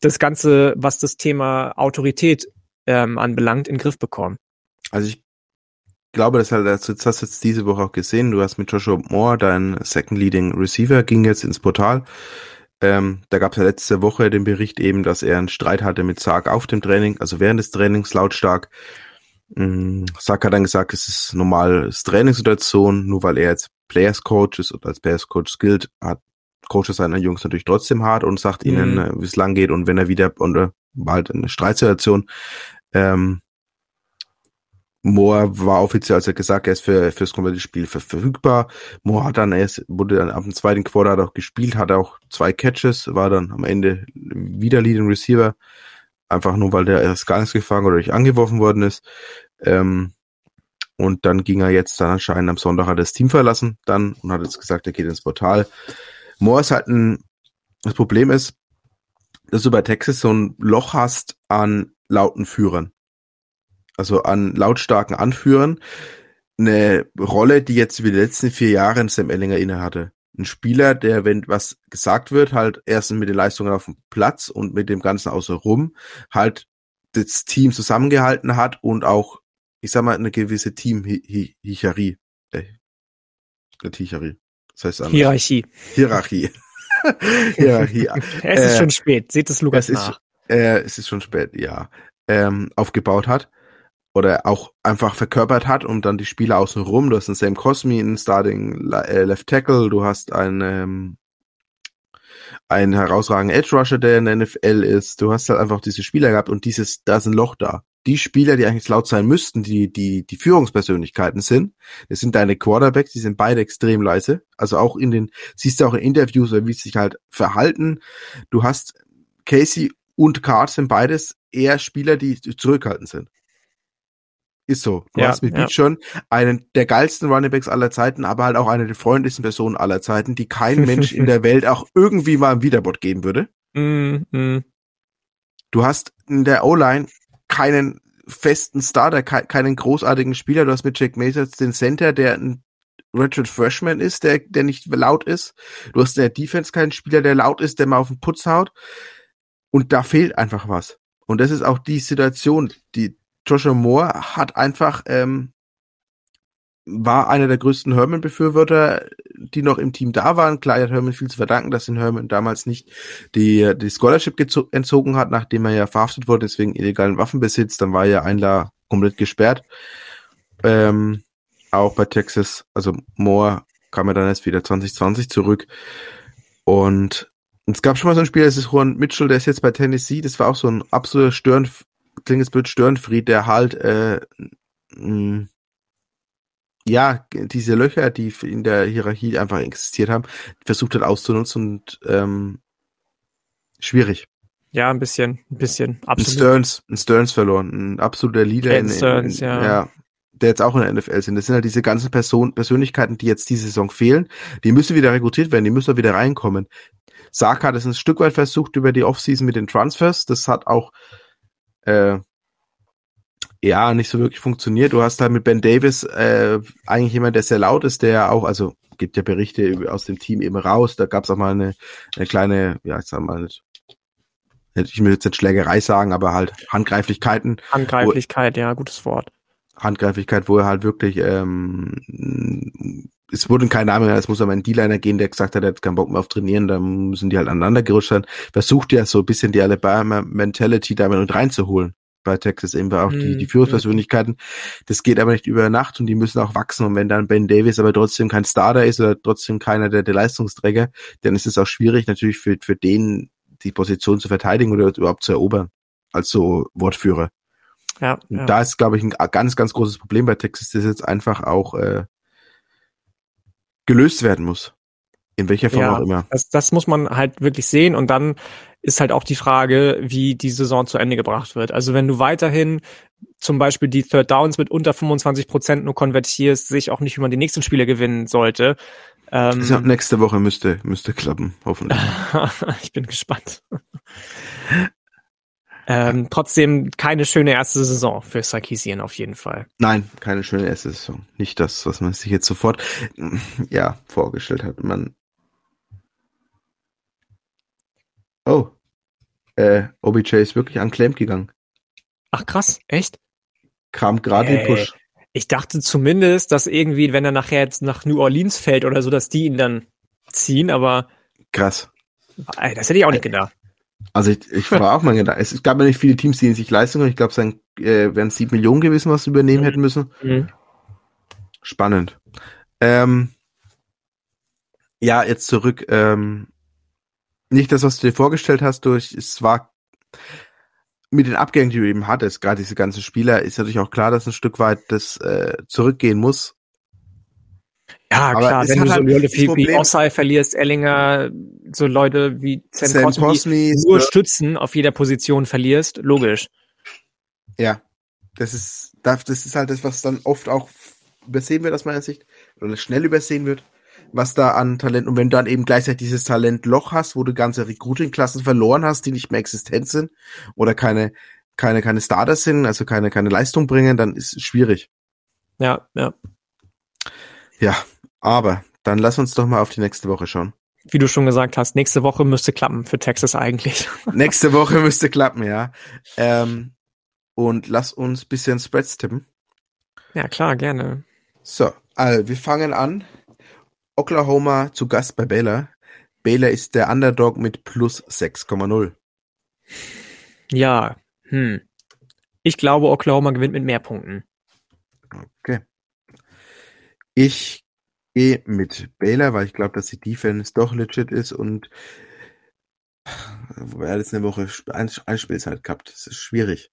das Ganze, was das Thema Autorität ähm, anbelangt, in den Griff bekommen. Also ich glaube, das, halt, das hast du jetzt diese Woche auch gesehen. Du hast mit Joshua Moore, dein Second Leading Receiver, ging jetzt ins Portal. Ähm, da gab es ja letzte Woche den Bericht eben, dass er einen Streit hatte mit Sark auf dem Training, also während des Trainings lautstark. Ähm, Sark hat dann gesagt, es ist normales Trainingssituation, nur weil er jetzt Players Coach ist und als Players Coach gilt, hat Coaches seiner Jungs natürlich trotzdem hart und sagt mhm. ihnen, äh, wie es lang geht und wenn er wieder und äh, bald eine Streitsituation. Ähm, Moore war offiziell, als er gesagt, er ist für, fürs komplette Spiel verfügbar. Moore hat dann erst, wurde dann ab dem zweiten Quarter auch gespielt, hat auch zwei Catches, war dann am Ende wieder Leading Receiver. Einfach nur, weil der erst gar nichts gefangen oder nicht angeworfen worden ist. Ähm, und dann ging er jetzt dann anscheinend am Sonntag hat das Team verlassen dann und hat jetzt gesagt, er geht ins Portal. Moore ist halt ein, das Problem ist, dass du bei Texas so ein Loch hast an lauten Führern also an lautstarken Anführern, eine Rolle, die jetzt über die letzten vier Jahre Sam Ellinger inne hatte. Ein Spieler, der, wenn was gesagt wird, halt erstens mit den Leistungen auf dem Platz und mit dem Ganzen außenrum halt das Team zusammengehalten hat und auch, ich sag mal, eine gewisse Team-Hierarchie. Äh, Hierarchie. Das heißt anders. Hierarchie. Hierarchie. Hierarchie. es ist äh, schon spät. Seht es Lukas es nach. Ist, äh, es ist schon spät, ja. Ähm, aufgebaut hat oder auch einfach verkörpert hat und dann die Spieler außen rum. Du hast einen Sam Cosmi in Starting äh, Left Tackle, du hast einen, ähm, einen herausragenden Edge Rusher, der in der NFL ist. Du hast halt einfach diese Spieler gehabt und dieses, da ist ein Loch da. Die Spieler, die eigentlich laut sein müssten, die, die, die Führungspersönlichkeiten sind, das sind deine Quarterbacks, die sind beide extrem leise. Also auch in den, siehst du auch in Interviews, wie sie sich halt verhalten. Du hast Casey und Card sind beides eher Spieler, die zurückhaltend sind. Ist so. Du ja, hast mit ja. Schon einen der geilsten Runningbacks aller Zeiten, aber halt auch eine der freundlichsten Personen aller Zeiten, die kein Mensch in der Welt auch irgendwie mal im Wiederbot geben würde. Mm, mm. Du hast in der O-Line keinen festen Starter, ke keinen großartigen Spieler. Du hast mit Jack Masons den Center, der ein Richard Freshman ist, der, der nicht laut ist. Du hast in der Defense keinen Spieler, der laut ist, der mal auf den Putz haut. Und da fehlt einfach was. Und das ist auch die Situation, die, Joshua Moore hat einfach, ähm, war einer der größten Herman-Befürworter, die noch im Team da waren. Klar, hat Herman viel zu verdanken, dass ihn Herman damals nicht die, die Scholarship entzogen hat, nachdem er ja verhaftet wurde, deswegen illegalen Waffenbesitz. Dann war ja Einler komplett gesperrt. Ähm, auch bei Texas. Also Moore kam ja dann erst wieder 2020 zurück. Und es gab schon mal so ein Spiel, das ist Juan Mitchell, der ist jetzt bei Tennessee. Das war auch so ein absoluter Stören, klingt jetzt blöd, Störenfried, der halt äh, mh, ja, diese Löcher, die in der Hierarchie einfach existiert haben, versucht hat auszunutzen und ähm, schwierig. Ja, ein bisschen, ein bisschen. Absolut. Ein Stearns, ein Stearns verloren, ein absoluter Leader in, Stearns, in, ja. ja. Der jetzt auch in der NFL sind. Das sind halt diese ganzen Person, Persönlichkeiten, die jetzt diese Saison fehlen. Die müssen wieder rekrutiert werden, die müssen wieder reinkommen. Saka hat es ein Stück weit versucht über die Offseason mit den Transfers. Das hat auch äh, ja, nicht so wirklich funktioniert. Du hast da mit Ben Davis äh, eigentlich jemand, der sehr laut ist, der auch, also gibt ja Berichte aus dem Team eben raus. Da gab es auch mal eine, eine kleine, ja, ich sag mal, ich will jetzt nicht Schlägerei sagen, aber halt Handgreiflichkeiten. Handgreiflichkeit, wo, ja, gutes Wort. Handgreiflichkeit, wo er halt wirklich, ähm, es wurde kein Name, es muss aber ein D-Liner gehen, der gesagt hat, er hat keinen Bock mehr auf Trainieren, da müssen die halt aneinander gerutscht sein. Versucht ja so ein bisschen die Alabama-Mentality damit reinzuholen bei Texas eben auch die, die mhm. Führungspersönlichkeiten. Das geht aber nicht über Nacht und die müssen auch wachsen. Und wenn dann Ben Davis aber trotzdem kein Starter ist oder trotzdem keiner der, der Leistungsträger, dann ist es auch schwierig natürlich für, für den die Position zu verteidigen oder überhaupt zu erobern als so Wortführer. Ja, und ja. da ist, glaube ich, ein ganz, ganz großes Problem bei Texas, das jetzt einfach auch äh, gelöst werden muss. In welcher Form ja, auch immer. Das, das muss man halt wirklich sehen und dann ist halt auch die Frage, wie die Saison zu Ende gebracht wird. Also wenn du weiterhin zum Beispiel die Third Downs mit unter 25 Prozent nur konvertierst, sehe ich auch nicht, wie man die nächsten Spiele gewinnen sollte. Ähm, also nächste Woche müsste, müsste klappen, hoffentlich. ich bin gespannt. Ähm, trotzdem keine schöne erste Saison für Sarkisian auf jeden Fall. Nein, keine schöne erste Saison. Nicht das, was man sich jetzt sofort ja vorgestellt hat. Man Oh. Äh, OBJ ist wirklich an Clamp gegangen. Ach krass, echt? Kam gerade äh, Push. Ich dachte zumindest, dass irgendwie, wenn er nachher jetzt nach New Orleans fällt oder so, dass die ihn dann ziehen, aber. Krass. Das hätte ich auch nicht gedacht. Also ich, ich war auch mal gedacht. Es gab ja nicht viele Teams, die in sich leisten Ich glaube, es äh, wären sieben Millionen gewesen, was sie übernehmen mhm. hätten müssen. Mhm. Spannend. Ähm, ja, jetzt zurück. Ähm, nicht das, was du dir vorgestellt hast, durch, es war mit den Abgängen, die du eben hattest, gerade diese ganzen Spieler, ist natürlich auch klar, dass ein Stück weit das äh, zurückgehen muss. Ja, Aber klar, wenn du so halt Leute wie, Ossai verlierst, Ellinger, so Leute wie Sam, Sam Cosmi nur so Stützen auf jeder Position verlierst, logisch. Ja, das ist, das ist halt das, was dann oft auch übersehen wird aus meiner Sicht, oder schnell übersehen wird was da an Talent und wenn du dann eben gleichzeitig dieses Talentloch hast, wo du ganze Recruiting-Klassen verloren hast, die nicht mehr existent sind oder keine keine keine Starters sind, also keine keine Leistung bringen, dann ist es schwierig. Ja, ja. Ja, aber dann lass uns doch mal auf die nächste Woche schauen. Wie du schon gesagt hast, nächste Woche müsste klappen für Texas eigentlich. nächste Woche müsste klappen, ja. Ähm, und lass uns bisschen Spreads tippen. Ja, klar, gerne. So, also wir fangen an Oklahoma zu Gast bei Baylor. Baylor ist der Underdog mit plus 6,0. Ja, hm. Ich glaube, Oklahoma gewinnt mit mehr Punkten. Okay. Ich gehe mit Baylor, weil ich glaube, dass die Defense doch legit ist und wobei er jetzt eine Woche Einspielzeit gehabt. Das ist schwierig.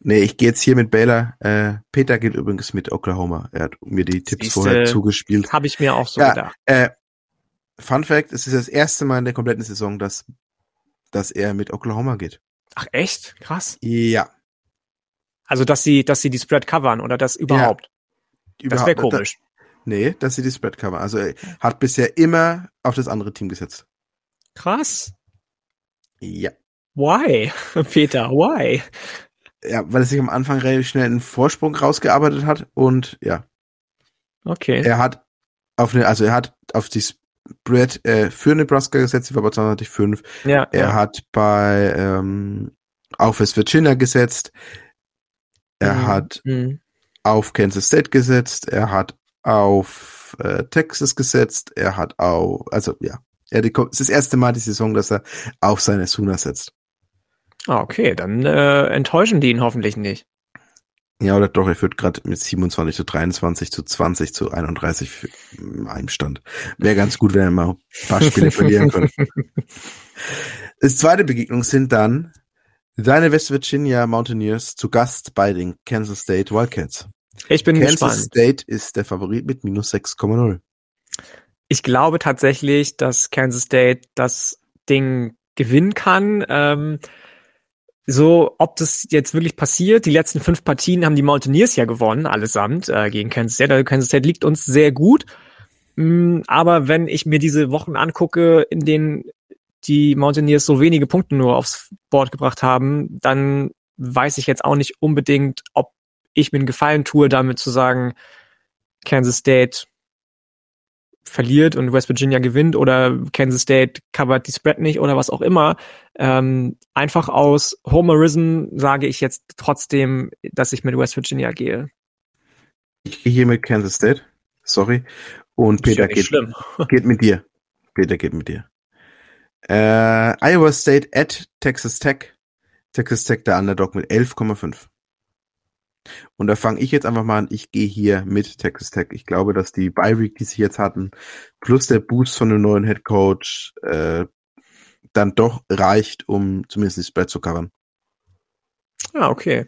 Nee, ich gehe jetzt hier mit Baylor. Äh, Peter geht übrigens mit Oklahoma. Er hat mir die Tipps Siehste, vorher zugespielt. Habe ich mir auch so ja, gedacht. Äh, Fun Fact, es ist das erste Mal in der kompletten Saison, dass, dass er mit Oklahoma geht. Ach echt? Krass. Ja. Also, dass sie, dass sie die Spread covern oder das überhaupt? Das wäre komisch. Da, nee, dass sie die Spread covern. Also, er hat bisher immer auf das andere Team gesetzt. Krass. Ja. Why? Peter, why? ja, weil er sich am Anfang relativ schnell einen Vorsprung rausgearbeitet hat und ja. Okay. Er hat auf eine, also er hat auf die Spread äh, für Nebraska gesetzt, die war bei 205. Ja. Er ja. hat bei ähm, auf West Virginia gesetzt. Er mhm. hat mhm. Auf Kansas State gesetzt. Er hat auf äh, Texas gesetzt. Er hat auf, also ja, er es ist das erste Mal die Saison, dass er auf seine Sooner setzt. Ah, okay, dann äh, enttäuschen die ihn hoffentlich nicht. Ja, oder doch, er führt gerade mit 27 zu 23 zu 20 zu 31 für, im Stand. Wäre ganz gut, wenn er mal ein paar Spiele verlieren könnte. Das zweite Begegnung sind dann deine West Virginia Mountaineers zu Gast bei den Kansas State Wildcats. Ich bin Kansas gespannt. State ist der Favorit mit minus 6,0. Ich glaube tatsächlich, dass Kansas State das Ding gewinnen kann. Ähm, so, ob das jetzt wirklich passiert, die letzten fünf Partien haben die Mountaineers ja gewonnen, allesamt äh, gegen Kansas State. Also Kansas State liegt uns sehr gut. Mm, aber wenn ich mir diese Wochen angucke, in denen die Mountaineers so wenige Punkte nur aufs Board gebracht haben, dann weiß ich jetzt auch nicht unbedingt, ob ich mir einen Gefallen tue, damit zu sagen, Kansas State verliert und West Virginia gewinnt oder Kansas State covert die Spread nicht oder was auch immer. Ähm, einfach aus Homerism sage ich jetzt trotzdem, dass ich mit West Virginia gehe. Ich gehe hier mit Kansas State. Sorry. Und Peter geht, geht mit dir. Peter geht mit dir. Äh, Iowa State at Texas Tech. Texas Tech der Underdog mit 11,5. Und da fange ich jetzt einfach mal an. Ich gehe hier mit Texas Tech. Ich glaube, dass die Bye Week, die sie jetzt hatten, plus der Boost von dem neuen Head Coach, äh, dann doch reicht, um zumindest die Spread zu covern. Ah, okay.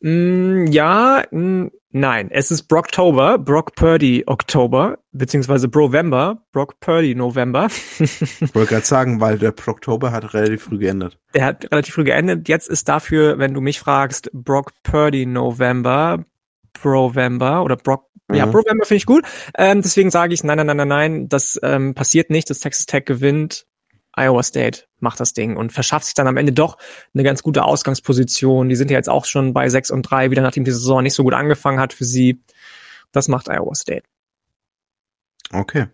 Mm, ja, mm, nein. Es ist Brocktober, Brock Purdy Oktober, beziehungsweise Brovember, Brock Purdy November. Ich wollte gerade sagen, weil der Proctober hat relativ früh geändert. Der hat relativ früh geendet. Jetzt ist dafür, wenn du mich fragst, Brock Purdy November, Brovember oder Brock, ja, Mhm. Brovember finde ich gut. Ähm, deswegen sage ich, nein, nein, nein, nein, nein, das ähm, passiert nicht, dass Texas Tech gewinnt. Iowa State macht das Ding und verschafft sich dann am Ende doch eine ganz gute Ausgangsposition. Die sind ja jetzt auch schon bei 6 und 3, wieder nachdem die Saison nicht so gut angefangen hat für sie. Das macht Iowa State. Okay.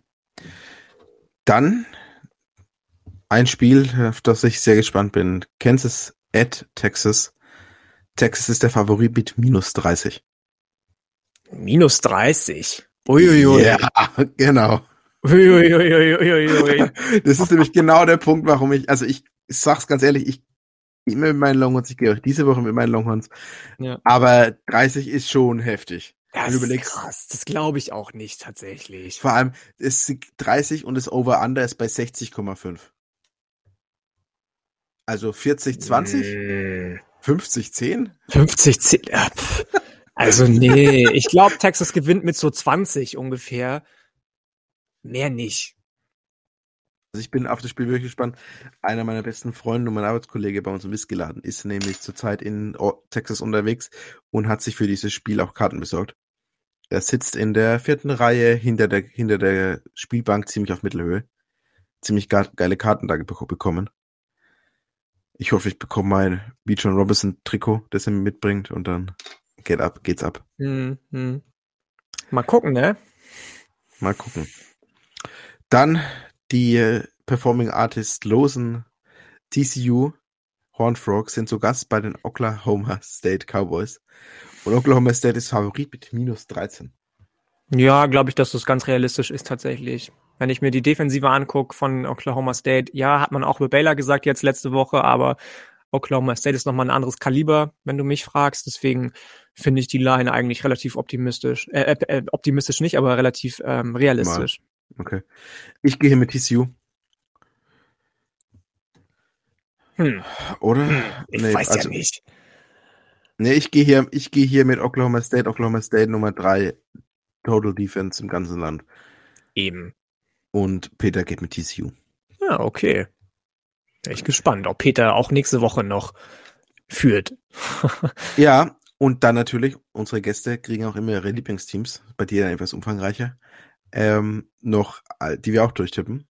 Dann ein Spiel, auf das ich sehr gespannt bin. Kansas at Texas. Texas ist der Favorit mit minus 30. Minus 30. Uiuiui. Ja, genau. Das ist nämlich genau der Punkt, warum ich, also ich, ich sag's ganz ehrlich, ich gehe immer mit meinen Longhorns, ich gehe auch diese Woche mit meinen Longhorns. Ja. Aber 30 ist schon heftig. Das ist krass. Das glaube ich auch nicht tatsächlich. Vor allem, es ist 30 und das Over-Under ist bei 60,5. Also 40, 20? Mm. 50, 10? 50, 10. Ja, pff. also nee, ich glaube, Texas gewinnt mit so 20 ungefähr. Mehr nicht. Also ich bin auf das Spiel wirklich gespannt. Einer meiner besten Freunde und mein Arbeitskollege bei uns im Whiskeyladen ist nämlich zurzeit in Texas unterwegs und hat sich für dieses Spiel auch Karten besorgt. Er sitzt in der vierten Reihe hinter der, hinter der Spielbank ziemlich auf Mittelhöhe. Ziemlich ge geile Karten da bek- bekommen. Ich hoffe, ich bekomme mein Beach John Robinson Trikot, das er mir mitbringt und dann geht ab, geht's ab. Hm, hm. Mal gucken, ne? Mal gucken. Dann die äh, Performing Artist Losen TCU Horned Frogs sind zu Gast bei den Oklahoma State Cowboys. Und Oklahoma State ist Favorit mit minus 13. Ja, glaube ich, dass das ganz realistisch ist tatsächlich. Wenn ich mir die Defensive angucke von Oklahoma State, ja, hat man auch über Baylor gesagt jetzt letzte Woche, aber Oklahoma State ist nochmal ein anderes Kaliber, wenn du mich fragst. Deswegen finde ich die Line eigentlich relativ optimistisch. Äh, äh, äh, optimistisch nicht, aber relativ ähm, realistisch. Okay. Ich gehe hier mit TCU, Hm, oder? ich Nee, weiß also- ja nicht. Nee, ich gehe hier, ich gehe hier mit Oklahoma State, Oklahoma State Nummer 3 Total Defense im ganzen Land. Eben. Und Peter geht mit TCU. Ja, okay. Bin ich gespannt, ob Peter auch nächste Woche noch führt. Ja, und dann natürlich, unsere Gäste kriegen auch immer ihre Lieblingsteams, bei dir dann etwas umfangreicher, ähm, noch, äh, die wir auch durchtippen.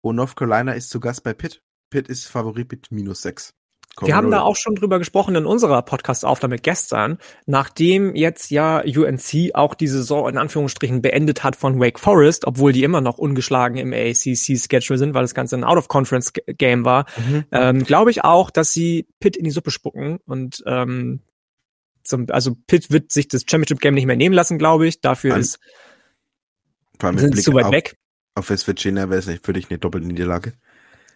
Und North Carolina ist zu Gast bei Pitt. Pitt ist Favorit mit minus 6. Wir haben da auch schon drüber gesprochen in unserer Podcast-Aufnahme gestern, nachdem jetzt ja UNC auch die Saison in Anführungsstrichen beendet hat von Wake Forest, obwohl die immer noch ungeschlagen im ACC-Schedule sind, weil das Ganze ein Out-of-Conference-Game war, Mhm. ähm, glaube ich auch, dass sie Pitt in die Suppe spucken und ähm, zum, also Pitt wird sich das Championship-Game nicht mehr nehmen lassen, glaube ich. Dafür An- ist, Vor allem mit sind Blick zu weit auf, weg. auf West Virginia wäre es nicht für dich eine Doppelniederlage.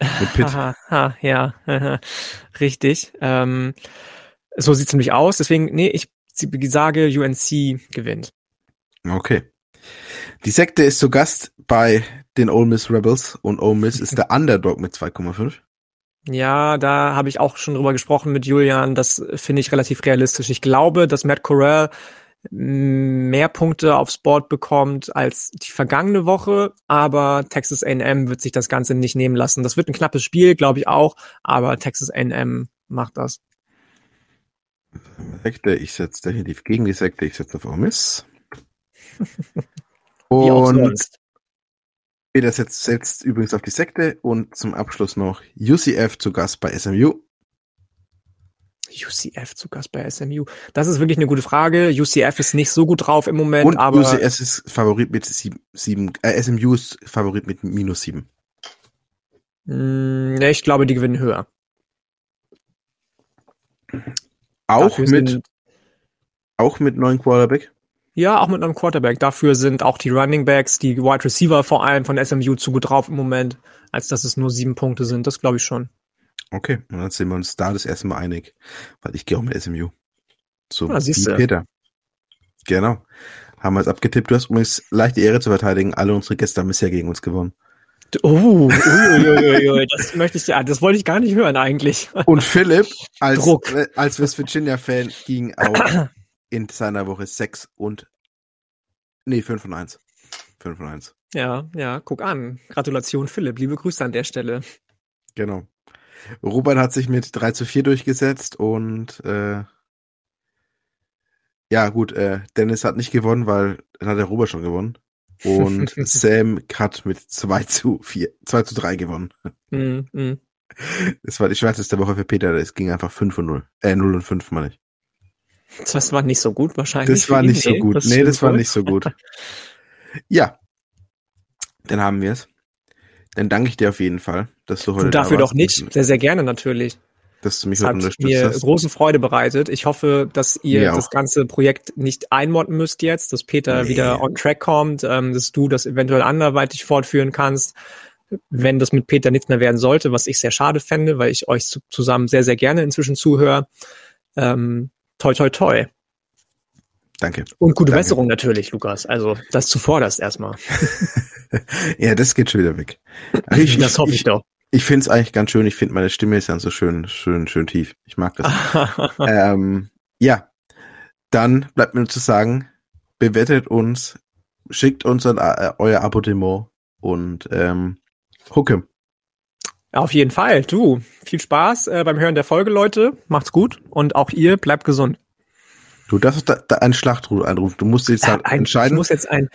Mit Pitt. Haha, ha, ja, richtig. Ähm, so sieht's nämlich aus. Deswegen, nee, ich sage, UNC gewinnt. Okay. Die Sekte ist zu Gast bei den Ole Miss Rebels und Ole Miss ist der Underdog mit 2,5. Ja, da habe ich auch schon drüber gesprochen mit Julian. Das finde ich relativ realistisch. Ich glaube, dass Matt Corral mehr Punkte aufs Board bekommt als die vergangene Woche, aber Texas A&M wird sich das Ganze nicht nehmen lassen. Das wird ein knappes Spiel, glaube ich auch, aber Texas A&M macht das. Sekte, ich setze definitiv gegen die Sekte, ich setze auf Ole sonst. Peter setzt, setzt übrigens auf die Sekte und zum Abschluss noch UCF zu Gast bei SMU. UCF zu Gast bei SMU. Das ist wirklich eine gute Frage. UCF ist nicht so gut drauf im Moment, Und aber UCF ist Favorit mit sieben, sieben äh, SMU ist Favorit mit minus sieben. nee, ich glaube, die gewinnen höher. Auch Dafür mit, sind, auch mit neuen Quarterback. ja, auch mit einem Quarterback. Dafür sind auch die Running Backs, die Wide Receiver vor allem von SMU zu gut drauf im Moment, als dass es nur sieben Punkte sind. Das glaube ich schon. Okay, und dann sind wir uns da das erste Mal einig, weil ich gehe auch mit SMU. So Ah, wie Peter. Genau. Haben wir es abgetippt. Du hast übrigens leicht die Ehre zu verteidigen. Alle unsere Gäste haben bisher gegen uns gewonnen. Oh, uiuiuiui, das möchte ich ja, das wollte ich gar nicht hören eigentlich. Und Philipp, als, Druck. äh, als West Virginia-Fan, ging auch in seiner Woche 6 und, nee, 5 und 1. 5 und 1. Ja, ja, guck an. Gratulation, Philipp. Liebe Grüße an der Stelle. Genau. Ruben hat sich mit 3 zu 4 durchgesetzt und äh, ja gut, äh, Dennis hat nicht gewonnen, weil dann hat der Robert schon gewonnen. Und Sam hat mit 2 zu 4, 2 zu 3 gewonnen. Mm, mm. Das war die schwärzeste Woche für Peter, es ging einfach 5 und 0. Äh, 0 und 5, meine ich. Das war nicht so gut wahrscheinlich. Das war ihn. nicht so gut. Nee, stimmt das war nicht so gut. Ja. Dann haben wir es. Dann danke ich dir auf jeden Fall, dass du heute Du da dafür warst doch nicht. Sehr, sehr gerne natürlich. dass du mich Es heute hat mir hast. große Freude bereitet. Ich hoffe, dass ihr Mir auch. das ganze Projekt nicht einmotten müsst jetzt, dass Peter Nee. wieder on track kommt, ähm, dass du das eventuell anderweitig fortführen kannst. Wenn das mit Peter nichts mehr werden sollte, was ich sehr schade fände, weil ich euch zu, zusammen sehr, sehr gerne inzwischen zuhöre. Ähm, toi, toi, toi. Danke. Und gute Danke. Besserung natürlich, Lukas. Also das zuvorderst erstmal. Ja, das geht schon wieder weg. Also ich das hoffe ich, ich, doch. ich finde es eigentlich ganz schön. Ich finde, meine Stimme ist dann so schön, schön, schön tief. Ich mag das. ähm, ja, dann bleibt mir nur zu sagen, bewertet uns, schickt uns ein, äh, euer Abonnement und ähm, Hucke. Auf jeden Fall. Du, viel Spaß äh, beim Hören der Folge, Leute. Macht's gut und auch ihr bleibt gesund. Du darfst da, da einen Schlachtruf anrufen. Du musst jetzt halt Äh, ein, entscheiden. Ich muss jetzt ein.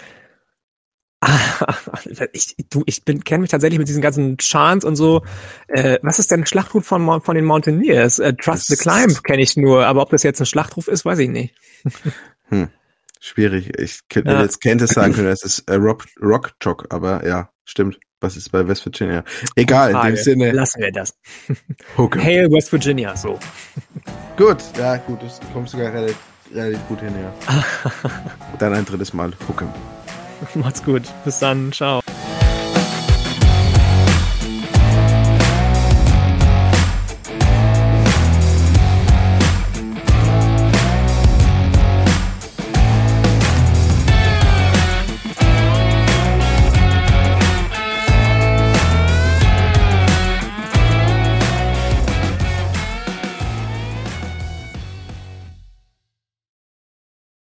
ich, du, ich bin kenne mich tatsächlich mit diesen ganzen Chants und so. Äh, was ist denn ein Schlachtruf von, von den Mountaineers? Äh, Trust the Das- Climb kenne ich nur, aber ob das jetzt ein Schlachtruf ist, weiß ich nicht. Schwierig. Ich könnte Ja. jetzt Kansas sagen können, das ist äh, Rock, Rock Chalk, aber ja, stimmt. Was ist bei West Virginia? Egal, in dem Sinne, Lassen wir das. Hail West Virginia, so. Gut, ja, gut, das kommt sogar relativ, relativ gut hin, ja. Dann ein drittes Mal Hucke. Macht's gut. Bis dann. Ciao.